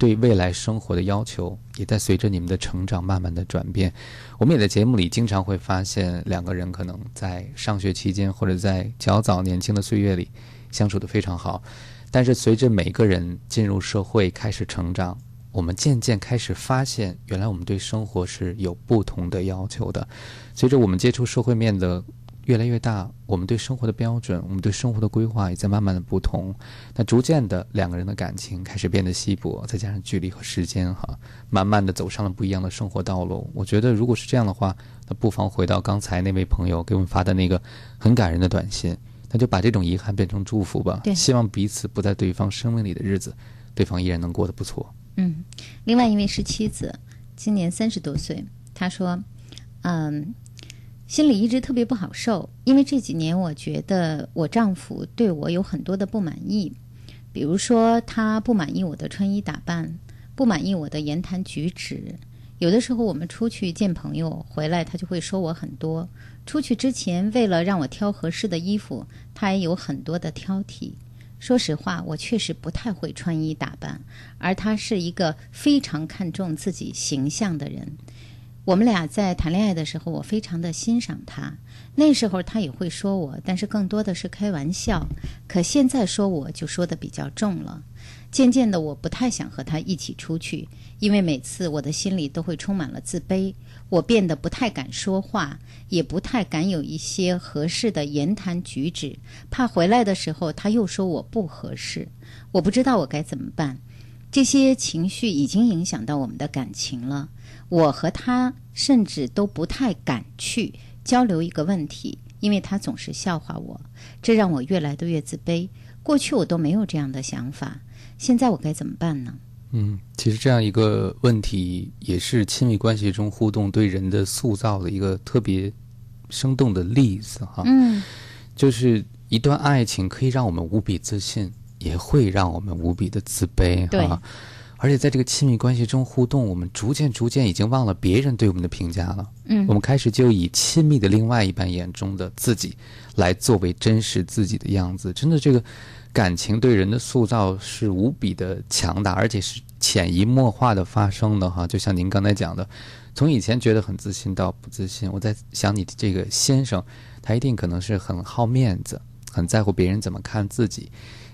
对未来生活的要求也在随着你们的成长慢慢的转变。我们也在节目里经常会发现，两个人可能在上学期间或者在较早年轻的岁月里相处的非常好，但是随着每个人进入社会开始成长，我们渐渐开始发现，原来我们对生活是有不同的要求的。随着我们接触社会面的。越来越大，我们对生活的标准，我们对生活的规划也在慢慢的不同。那逐渐的，两个人的感情开始变得稀薄，再加上距离和时间，哈，慢慢的走上了不一样的生活道路。我觉得，如果是这样的话，那不妨回到刚才那位朋友给我们发的那个很感人的短信，那就把这种遗憾变成祝福吧。对希望彼此不在对方生命里的日子，对方依然能过得不错。嗯，另外一位是妻子，今年三十多岁，她说，嗯，心里一直特别不好受，因为这几年我觉得我丈夫对我有很多的不满意，比如说他不满意我的穿衣打扮，不满意我的言谈举止。有的时候我们出去见朋友，回来他就会说我很多。出去之前，为了让我挑合适的衣服，他也有很多的挑剔。说实话，我确实不太会穿衣打扮，而他是一个非常看重自己形象的人。我们俩在谈恋爱的时候，我非常的欣赏他。那时候他也会说我，但是更多的是开玩笑。可现在说我就说的比较重了。渐渐的，我不太想和他一起出去，因为每次我的心里都会充满了自卑。我变得不太敢说话，也不太敢有一些合适的言谈举止，怕回来的时候他又说我不合适。我不知道我该怎么办。这些情绪已经影响到我们的感情了。我和他甚至都不太敢去交流一个问题，因为他总是笑话我，这让我越来的越自卑。过去我都没有这样的想法，现在我该怎么办呢？嗯，其实这样一个问题，也是亲密关系中互动对人的塑造的一个特别生动的例子哈。嗯，就是一段爱情可以让我们无比自信，也会让我们无比的自卑对哈。而且在这个亲密关系中互动，我们逐渐逐渐已经忘了别人对我们的评价了。嗯我们开始就以亲密的另外一半眼中的自己，来作为真实自己的样子。真的，这个感情对人的塑造是无比的强大，而且是潜移默化的发生的哈。就像您刚才讲的，从以前觉得很自信到不自信，我在想你这个先生，他一定可能是很好面子，很在乎别人怎么看自己。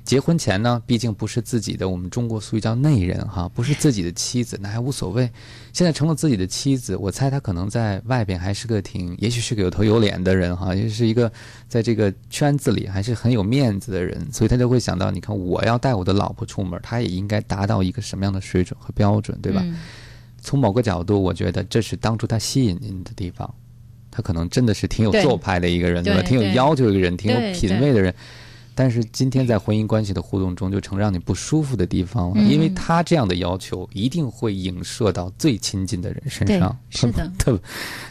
结婚前呢，毕竟不是自己的，我们中国俗语叫内人哈，不是自己的妻子，那还无所谓。现在成了自己的妻子，我猜他可能在外边还是个挺，也许是个有头有脸的人哈，也是一个在这个圈子里还是很有面子的人，所以他就会想到，你看我要带我的老婆出门，他也应该达到一个什么样的水准和标准，对吧？嗯从某个角度，我觉得这是当初他吸引您的地方。他可能真的是挺有做派的一个人，对吧？挺有要求的一个人，挺有品味的人。但是今天在婚姻关系的互动中，就成让你不舒服的地方了，嗯因为他这样的要求一定会影射到最亲近的人身上，是的 特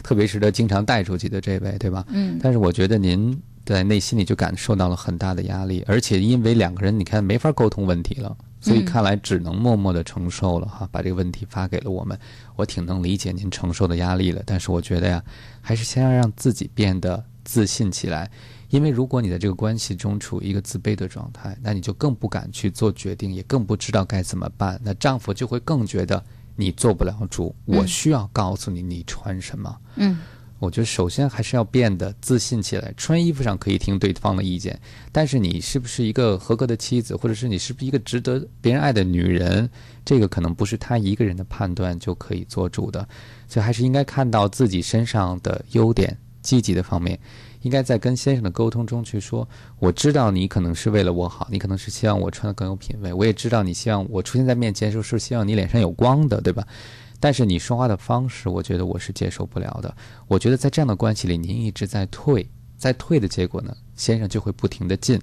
特别是他经常带出去的这位，对吧？嗯但是我觉得您在内心里就感受到了很大的压力，而且因为两个人你看没法沟通问题了，所以嗯看来只能默默的承受了哈，把这个问题发给了我们。我挺能理解您承受的压力了，但是我觉得呀，还是先要让自己变得自信起来。因为如果你在这个关系中处于一个自卑的状态，那你就更不敢去做决定，也更不知道该怎么办。那丈夫就会更觉得你做不了主，我嗯需要告诉你你穿什么。嗯我觉得首先还是要变得自信起来。穿衣服上可以听对方的意见，但是你是不是一个合格的妻子，或者是你是不是一个值得别人爱的女人，这个可能不是他一个人的判断就可以做主的。所以还是应该看到自己身上的优点、积极的方面。应该在跟先生的沟通中去说，我知道你可能是为了我好，你可能是希望我穿的更有品位，我也知道你希望我出现在面前的时候是希望你脸上有光的，对吧？但是你说话的方式，我觉得我是接受不了的。我觉得在这样的关系里，您一直在退，在退的结果呢，先生就会不停的进。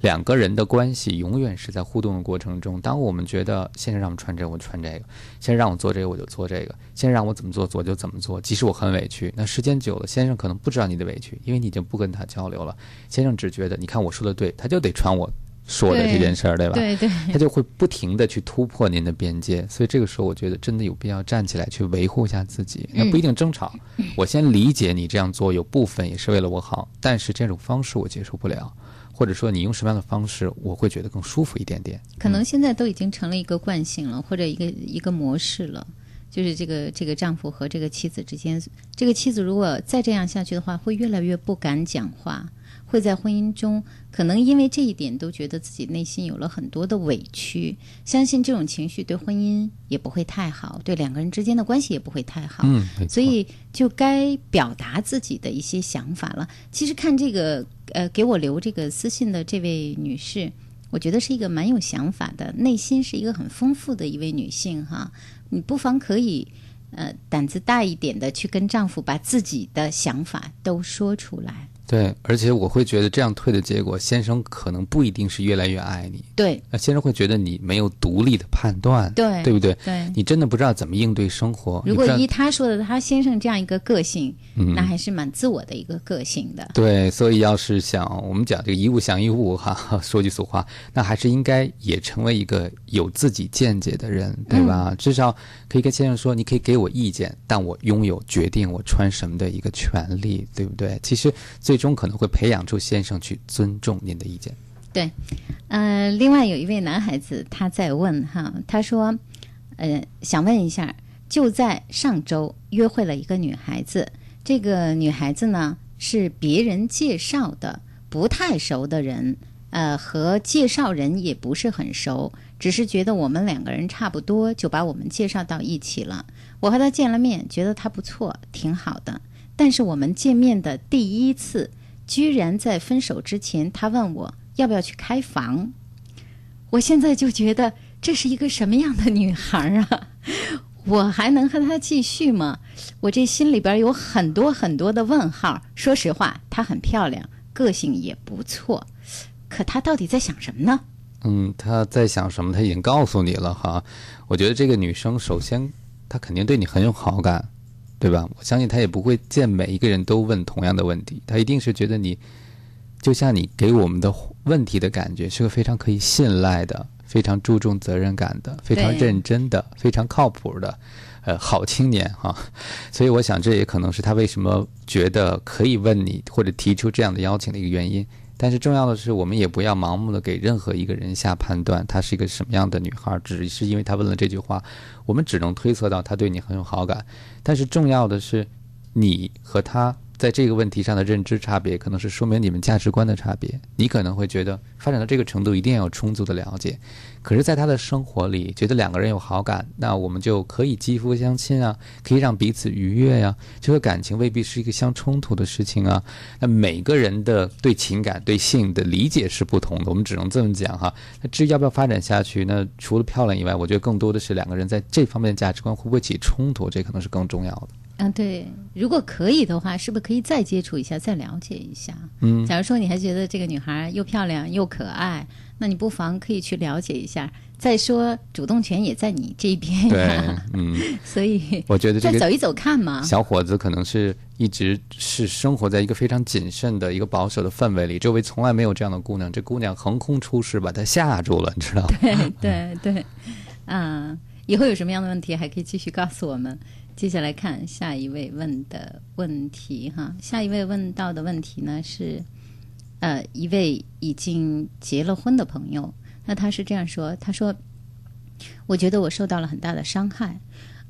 两个人的关系永远是在互动的过程中。当我们觉得先生让我穿这个，我穿这个；先生让我做这个，我就做这个；先生让我怎么做，我就怎么做。即使我很委屈，那时间久了，先生可能不知道你的委屈，因为你已经不跟他交流了。先生只觉得，你看我说的对，他就得穿我说的这件事儿，对吧？对对，他就会不停的去突破您的边界，所以这个时候我觉得真的有必要站起来去维护一下自己。那不一定争吵，我先理解你这样做有部分也是为了我好，但是这种方式我接受不了，或者说你用什么样的方式我会觉得更舒服一点点。可能现在都已经成了一个惯性了，或者一个一个模式了。就是这个这个丈夫和这个妻子之间，这个妻子如果再这样下去的话，会越来越不敢讲话，会会在婚姻中可能因为这一点都觉得自己内心有了很多的委屈。相信这种情绪对婚姻也不会太好，对两个人之间的关系也不会太好。嗯，所以就该表达自己的一些想法了。其实看这个呃给我留这个私信的这位女士，我觉得是一个蛮有想法的，内心是一个很丰富的一位女性哈。你不妨可以呃胆子大一点的去跟丈夫把自己的想法都说出来。对，而且我会觉得这样退的结果，先生可能不一定是越来越爱你，对那先生会觉得你没有独立的判断，对对不对？对你真的不知道怎么应对生活。如果依他说的，他先生这样一个个性，嗯那还是蛮自我的一个个性的。对，所以要是想我们讲这个一物降一物哈，说句俗话，那还是应该也成为一个有自己见解的人，对吧？嗯至少可以跟先生说，你可以给我意见，但我拥有决定我穿什么的一个权利，对不对？其实最终可能会培养出先生去尊重您的意见。对，呃，另外有一位男孩子他在问哈，他说，呃，想问一下，就在上周约会了一个女孩子，这个女孩子呢是别人介绍的，不太熟的人，呃，和介绍人也不是很熟，只是觉得我们两个人差不多，就把我们介绍到一起了。我和她见了面，觉得她不错，挺好的。但是我们见面的第一次，居然在分手之前，她问我要不要去开房。我现在就觉得这是一个什么样的女孩啊？我还能和她继续吗？我这心里边有很多很多的问号。说实话，她很漂亮，个性也不错，可她到底在想什么呢？嗯，她在想什么？她已经告诉你了哈。我觉得这个女生首先她肯定对你很有好感，对吧？我相信他也不会见每一个人都问同样的问题，他一定是觉得你就像你给我们的问题的感觉是个非常可以信赖的、非常注重责任感的、非常认真的、非常靠谱的。呃，好青年哈，所以我想这也可能是他为什么觉得可以问你或者提出这样的邀请的一个原因。但是重要的是，我们也不要盲目的给任何一个人下判断，她是一个什么样的女孩，只是因为她问了这句话，我们只能推测到她对你很有好感。但是重要的是，你和她在这个问题上的认知差别，可能是说明你们价值观的差别。你可能会觉得发展到这个程度一定要有充足的了解，可是，在他的生活里，觉得两个人有好感，那我们就可以肌肤相亲啊，可以让彼此愉悦呀、这个感情未必是一个相冲突的事情啊。那每个人的对情感、对性的理解是不同的，我们只能这么讲哈。那至于要不要发展下去，那除了漂亮以外，我觉得更多的是两个人在这方面的价值观会不会起冲突，这可能是更重要的。嗯，对，如果可以的话，是不是可以再接触一下，再了解一下？嗯假如说你还觉得这个女孩又漂亮又可爱，那你不妨可以去了解一下。再说，主动权也在你这边对，，嗯。所以我觉得这个再走一走看嘛。小伙子可能是一直是生活在一个非常谨慎的一个保守的氛围里，周围从来没有这样的姑娘。这姑娘横空出世，把他吓住了，你知道吗？对对对，嗯，以后有什么样的问题还可以继续告诉我们。接下来看下一位问的问题哈，下一位问到的问题呢是，呃，一位已经结了婚的朋友，那他是这样说，他说，我觉得我受到了很大的伤害，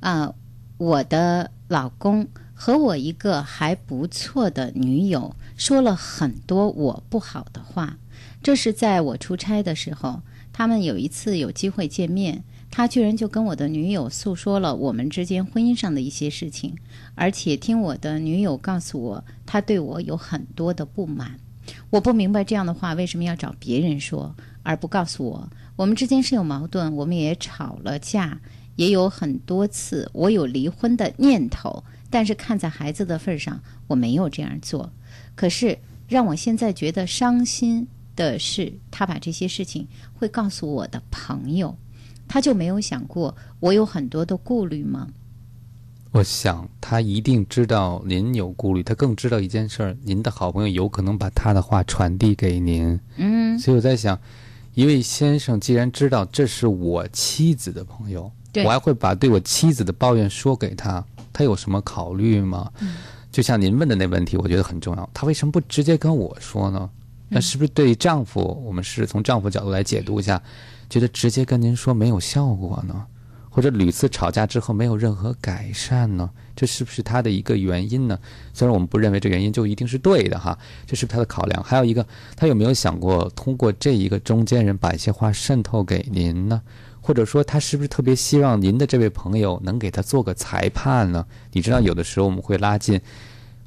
啊、我的老公和我一个还不错的女友说了很多我不好的话，这是在我出差的时候，他们有一次有机会见面，他居然就跟我的女友诉说了我们之间婚姻上的一些事情，而且听我的女友告诉我，他对我有很多的不满。我不明白这样的话为什么要找别人说，而不告诉我。我们之间是有矛盾，我们也吵了架，也有很多次我有离婚的念头，但是看在孩子的份上，我没有这样做。可是让我现在觉得伤心的是，他把这些事情会告诉我的朋友，他就没有想过我有很多的顾虑吗？我想他一定知道您有顾虑，他更知道一件事儿，您的好朋友有可能把他的话传递给您。嗯，所以我在想，一位先生既然知道这是我妻子的朋友，对我还会把对我妻子的抱怨说给他，他有什么考虑吗？嗯就像您问的那问题，我觉得很重要。他为什么不直接跟我说呢？那是不是对丈夫，我们是从丈夫角度来解读一下，觉得直接跟您说没有效果呢？或者屡次吵架之后没有任何改善呢？这是不是他的一个原因呢？虽然我们不认为这原因就一定是对的哈，这是他的考量。还有一个，他有没有想过通过这一个中间人把一些话渗透给您呢？或者说，他是不是特别希望您的这位朋友能给他做个裁判呢？你知道，有的时候我们会拉近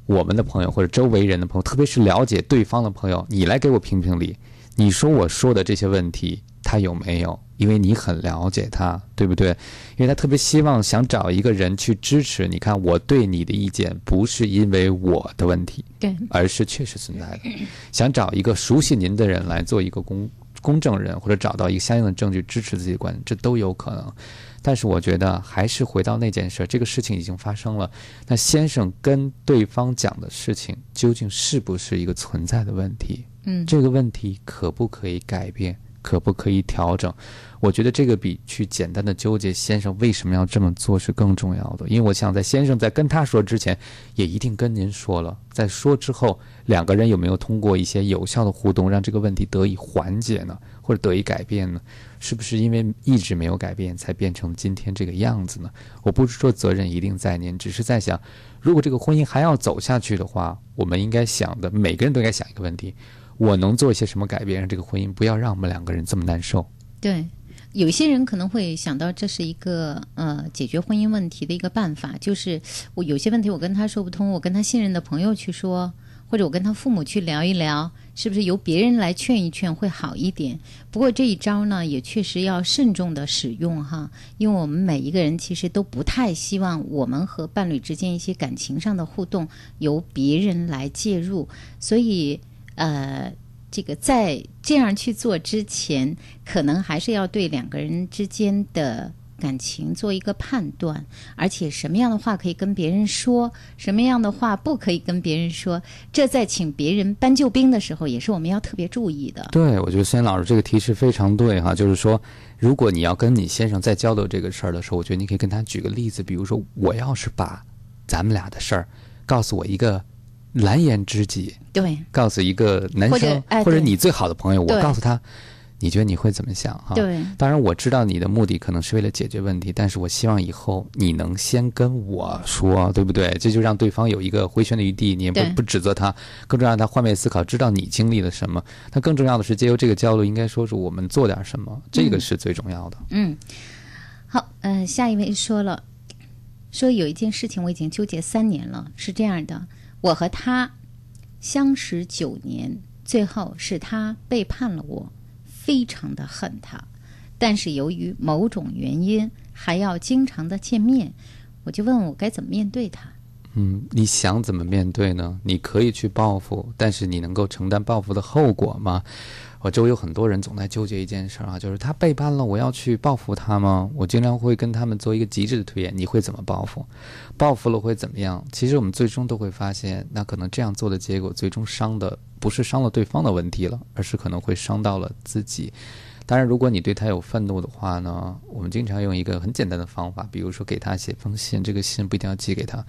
我们的朋友或者周围人的朋友，特别是了解对方的朋友，你来给我评评理。你说我说的这些问题，他有没有？因为你很了解他，对不对？因为他特别希望想找一个人去支持。你看，我对你的意见不是因为我的问题，对，而是确实存在的。想找一个熟悉您的人来做一个公公证人，或者找到一个相应的证据支持自己的观点，这都有可能。但是我觉得还是回到那件事，这个事情已经发生了。那先生跟对方讲的事情，究竟是不是一个存在的问题？嗯，这个问题可不可以改变？可不可以调整？我觉得这个比去简单的纠结先生为什么要这么做是更重要的。因为我想在先生在跟他说之前，也一定跟您说了。在说之后，两个人有没有通过一些有效的互动，让这个问题得以缓解呢？或者得以改变呢？是不是因为一直没有改变，才变成今天这个样子呢？我不是说责任一定在您，只是在想，如果这个婚姻还要走下去的话，我们应该想的，每个人都应该想一个问题。我能做一些什么改变，让这个婚姻不要让我们两个人这么难受？对，有些人可能会想到这是一个呃解决婚姻问题的一个办法，就是我有些问题我跟他说不通，我跟他信任的朋友去说，或者我跟他父母去聊一聊，是不是由别人来劝一劝会好一点？不过这一招呢，也确实要慎重的使用哈，因为我们每一个人其实都不太希望我们和伴侣之间一些感情上的互动由别人来介入，所以。呃，这个在这样去做之前，可能还是要对两个人之间的感情做一个判断，而且什么样的话可以跟别人说，什么样的话不可以跟别人说，这在请别人搬救兵的时候，也是我们要特别注意的。对，我觉得孙老师这个提示非常对哈，就是说，如果你要跟你先生在交流这个事儿的时候，我觉得你可以跟他举个例子，比如说，我要是把咱们俩的事儿告诉我一个。蓝颜知己，对，告诉一个男生或者你最好的朋友，我告诉他，你觉得你会怎么想？哈，对，当然我知道你的目的可能是为了解决问题，但是我希望以后你能先跟我说，对不对？这就让对方有一个回旋的余地，你也不不指责他，更重要让他换位思考，知道你经历了什么。那更重要的是，借由这个交流，应该说是我们做点什么，这个是最重要的。嗯，好，嗯，下一位说了，说有一件事情我已经纠结三年了，是这样的。我和他相识九年，最后是他背叛了我，非常的恨他。但是由于某种原因，还要经常的见面，我就问我该怎么面对他。嗯，你想怎么面对呢？你可以去报复，但是你能够承担报复的后果吗？我周围有很多人总在纠结一件事啊，就是他背叛了，我要去报复他吗？我经常会跟他们做一个极致的推演：你会怎么报复？报复了会怎么样？其实我们最终都会发现，那可能这样做的结果，最终伤的不是伤了对方的问题了，而是可能会伤到了自己。当然，如果你对他有愤怒的话呢，我们经常用一个很简单的方法，比如说给他写封信，这个信不一定要寄给他，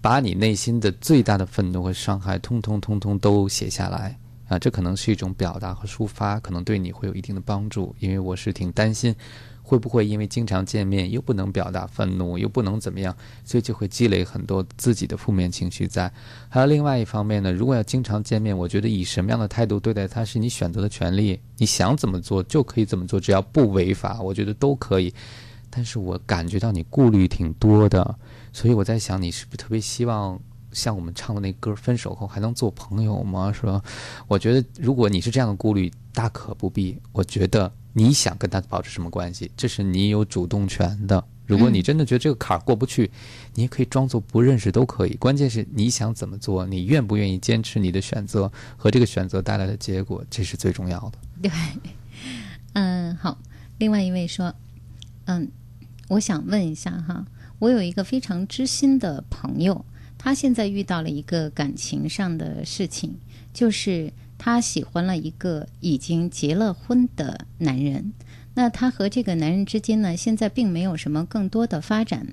把你内心的最大的愤怒和伤害，通通通通都写下来。啊，这可能是一种表达和抒发，可能对你会有一定的帮助。因为我是挺担心，会不会因为经常见面又不能表达愤怒，又不能怎么样，所以就会积累很多自己的负面情绪在。还有另外一方面呢，如果要经常见面，我觉得以什么样的态度对待他是你选择的权利，你想怎么做就可以怎么做，只要不违法，我觉得都可以。但是我感觉到你顾虑挺多的，所以我在想，你是不是特别希望？像我们唱的那歌，分手后还能做朋友吗？是吧？我觉得，如果你是这样的顾虑，大可不必。我觉得你想跟他保持什么关系，这是你有主动权的。如果你真的觉得这个坎儿过不去，你也可以装作不认识都可以。关键是你想怎么做，你愿不愿意坚持你的选择和这个选择带来的结果，这是最重要的。对，嗯，好。另外一位说，嗯，我想问一下哈，我有一个非常知心的朋友。他现在遇到了一个感情上的事情，就是他喜欢了一个已经结了婚的男人。那他和这个男人之间呢，现在并没有什么更多的发展。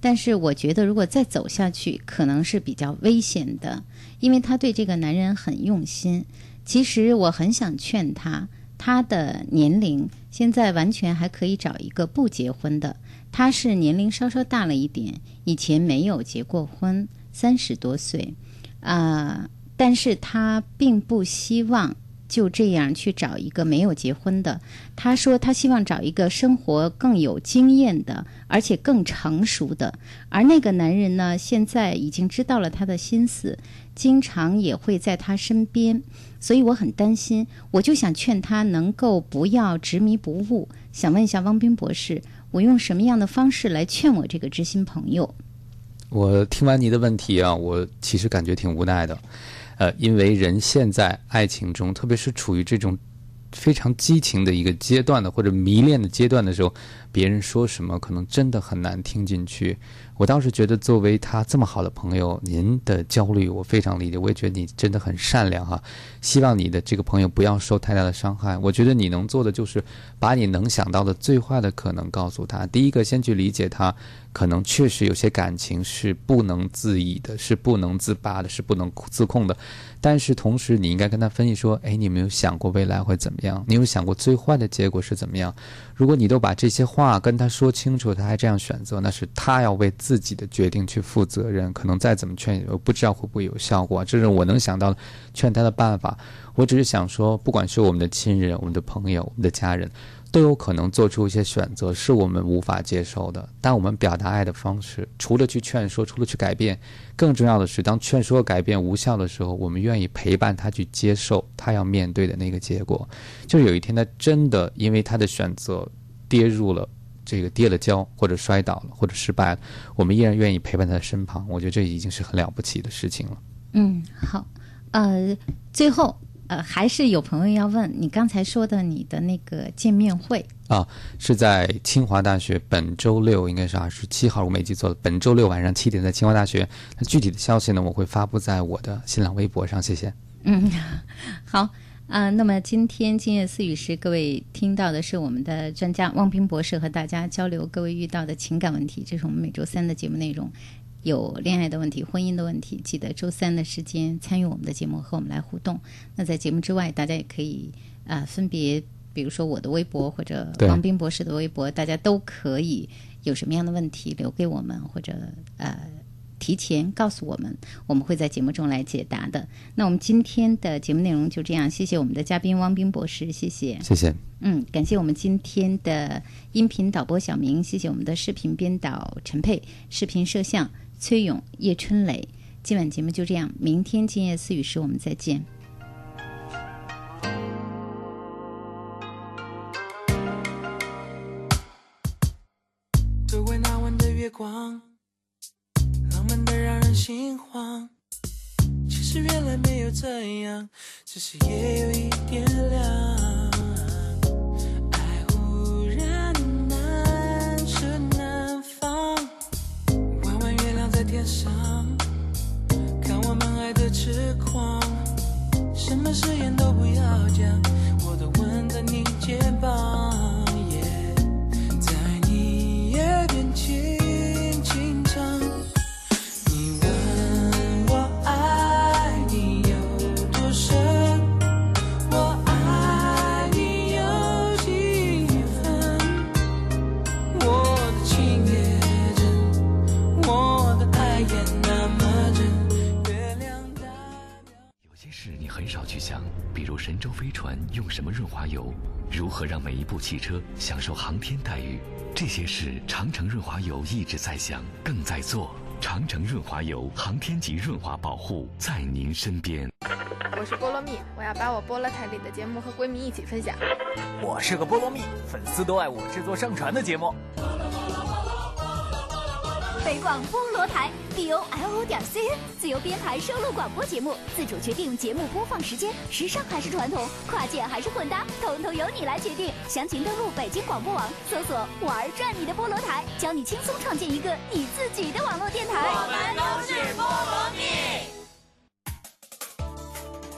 但是我觉得，如果再走下去，可能是比较危险的，因为他对这个男人很用心。其实我很想劝他。他的年龄现在完全还可以找一个不结婚的。他是年龄稍稍大了一点，以前没有结过婚，三十多岁，啊、但是他并不希望就这样去找一个没有结婚的。他说他希望找一个生活更有经验的，而且更成熟的。而那个男人呢，现在已经知道了他的心思，经常也会在他身边，所以我很担心。我就想劝他能够不要执迷不悟。想问一下汪斌博士，我用什么样的方式来劝我这个知心朋友？我听完你的问题啊，我其实感觉挺无奈的，呃，因为人现在爱情中，特别是处于这种非常激情的一个阶段的或者迷恋的阶段的时候，别人说什么可能真的很难听进去。我倒是觉得，作为他这么好的朋友，您的焦虑我非常理解，我也觉得你真的很善良哈。希望你的这个朋友不要受太大的伤害。我觉得你能做的就是把你能想到的最坏的可能告诉他。第一个，先去理解他，可能确实有些感情是不能自已的，是不能自拔的，是不能自控的。但是同时，你应该跟他分析说：，哎，你有没有想过未来会怎么样？你有想过最坏的结果是怎么样？如果你都把这些话跟他说清楚，他还这样选择，那是他要为自己的决定去负责任。可能再怎么劝，我不知道会不会有效果。这是我能想到劝他的办法。我只是想说，不管是我们的亲人、我们的朋友、我们的家人，都有可能做出一些选择是我们无法接受的。但我们表达爱的方式，除了去劝说，除了去改变，更重要的是，当劝说改变无效的时候，我们愿意陪伴他去接受他要面对的那个结果。就是有一天他真的因为他的选择跌入了这个跌了跤，或者摔倒了，或者失败了，我们依然愿意陪伴他的身旁。我觉得这已经是很了不起的事情了。嗯，好，呃，最后呃，还是有朋友要问你刚才说的你的那个见面会，啊，是在清华大学，本周六应该是二十七号，我没记错了。本周六晚上七点，在清华大学。那具体的消息呢，我会发布在我的新浪微博上。谢谢。嗯，好。啊、那么今天今夜思语时，各位听到的是我们的专家汪斌博士和大家交流各位遇到的情感问题，这是我们每周三的节目内容。有恋爱的问题、婚姻的问题，记得周三的时间参与我们的节目，和我们来互动。那在节目之外，大家也可以啊、分别，比如说我的微博或者对王斌博士的微博，大家都可以有什么样的问题留给我们，或者呃提前告诉我们，我们会在节目中来解答的。那我们今天的节目内容就这样，谢谢我们的嘉宾汪斌博士，谢谢。谢谢。嗯，感谢我们今天的音频导播小明，谢谢我们的视频编导陈佩，视频摄像崔勇、叶春磊。今晚节目就这样，明天今夜思语时我们再见。周围那晚的月光，浪漫的让人心慌。其实原来没有这样，只是夜有一点凉。上，看我们爱的痴狂。什么誓言都不要讲，我的吻在你肩膀。些事你很少去想，比如神舟飞船用什么润滑油，如何让每一部汽车享受航天待遇，这些事长城润滑油一直在想，更在做。长城润滑油，航天级润滑保护，在您身边。我是菠萝蜜，我要把我菠萝台里的节目和闺蜜一起分享。我是个菠萝蜜，粉丝都爱我制作上传的节目。北广菠萝台 b o l o 点 c n 自由编排收录广播节目，自主决定节目播放时间，时尚还是传统，跨界还是混搭，统统由你来决定。详情登录北京广播网，搜索“玩转你的菠萝台”，教你轻松创建一个你自己的网络电台。我们都是菠萝蜜。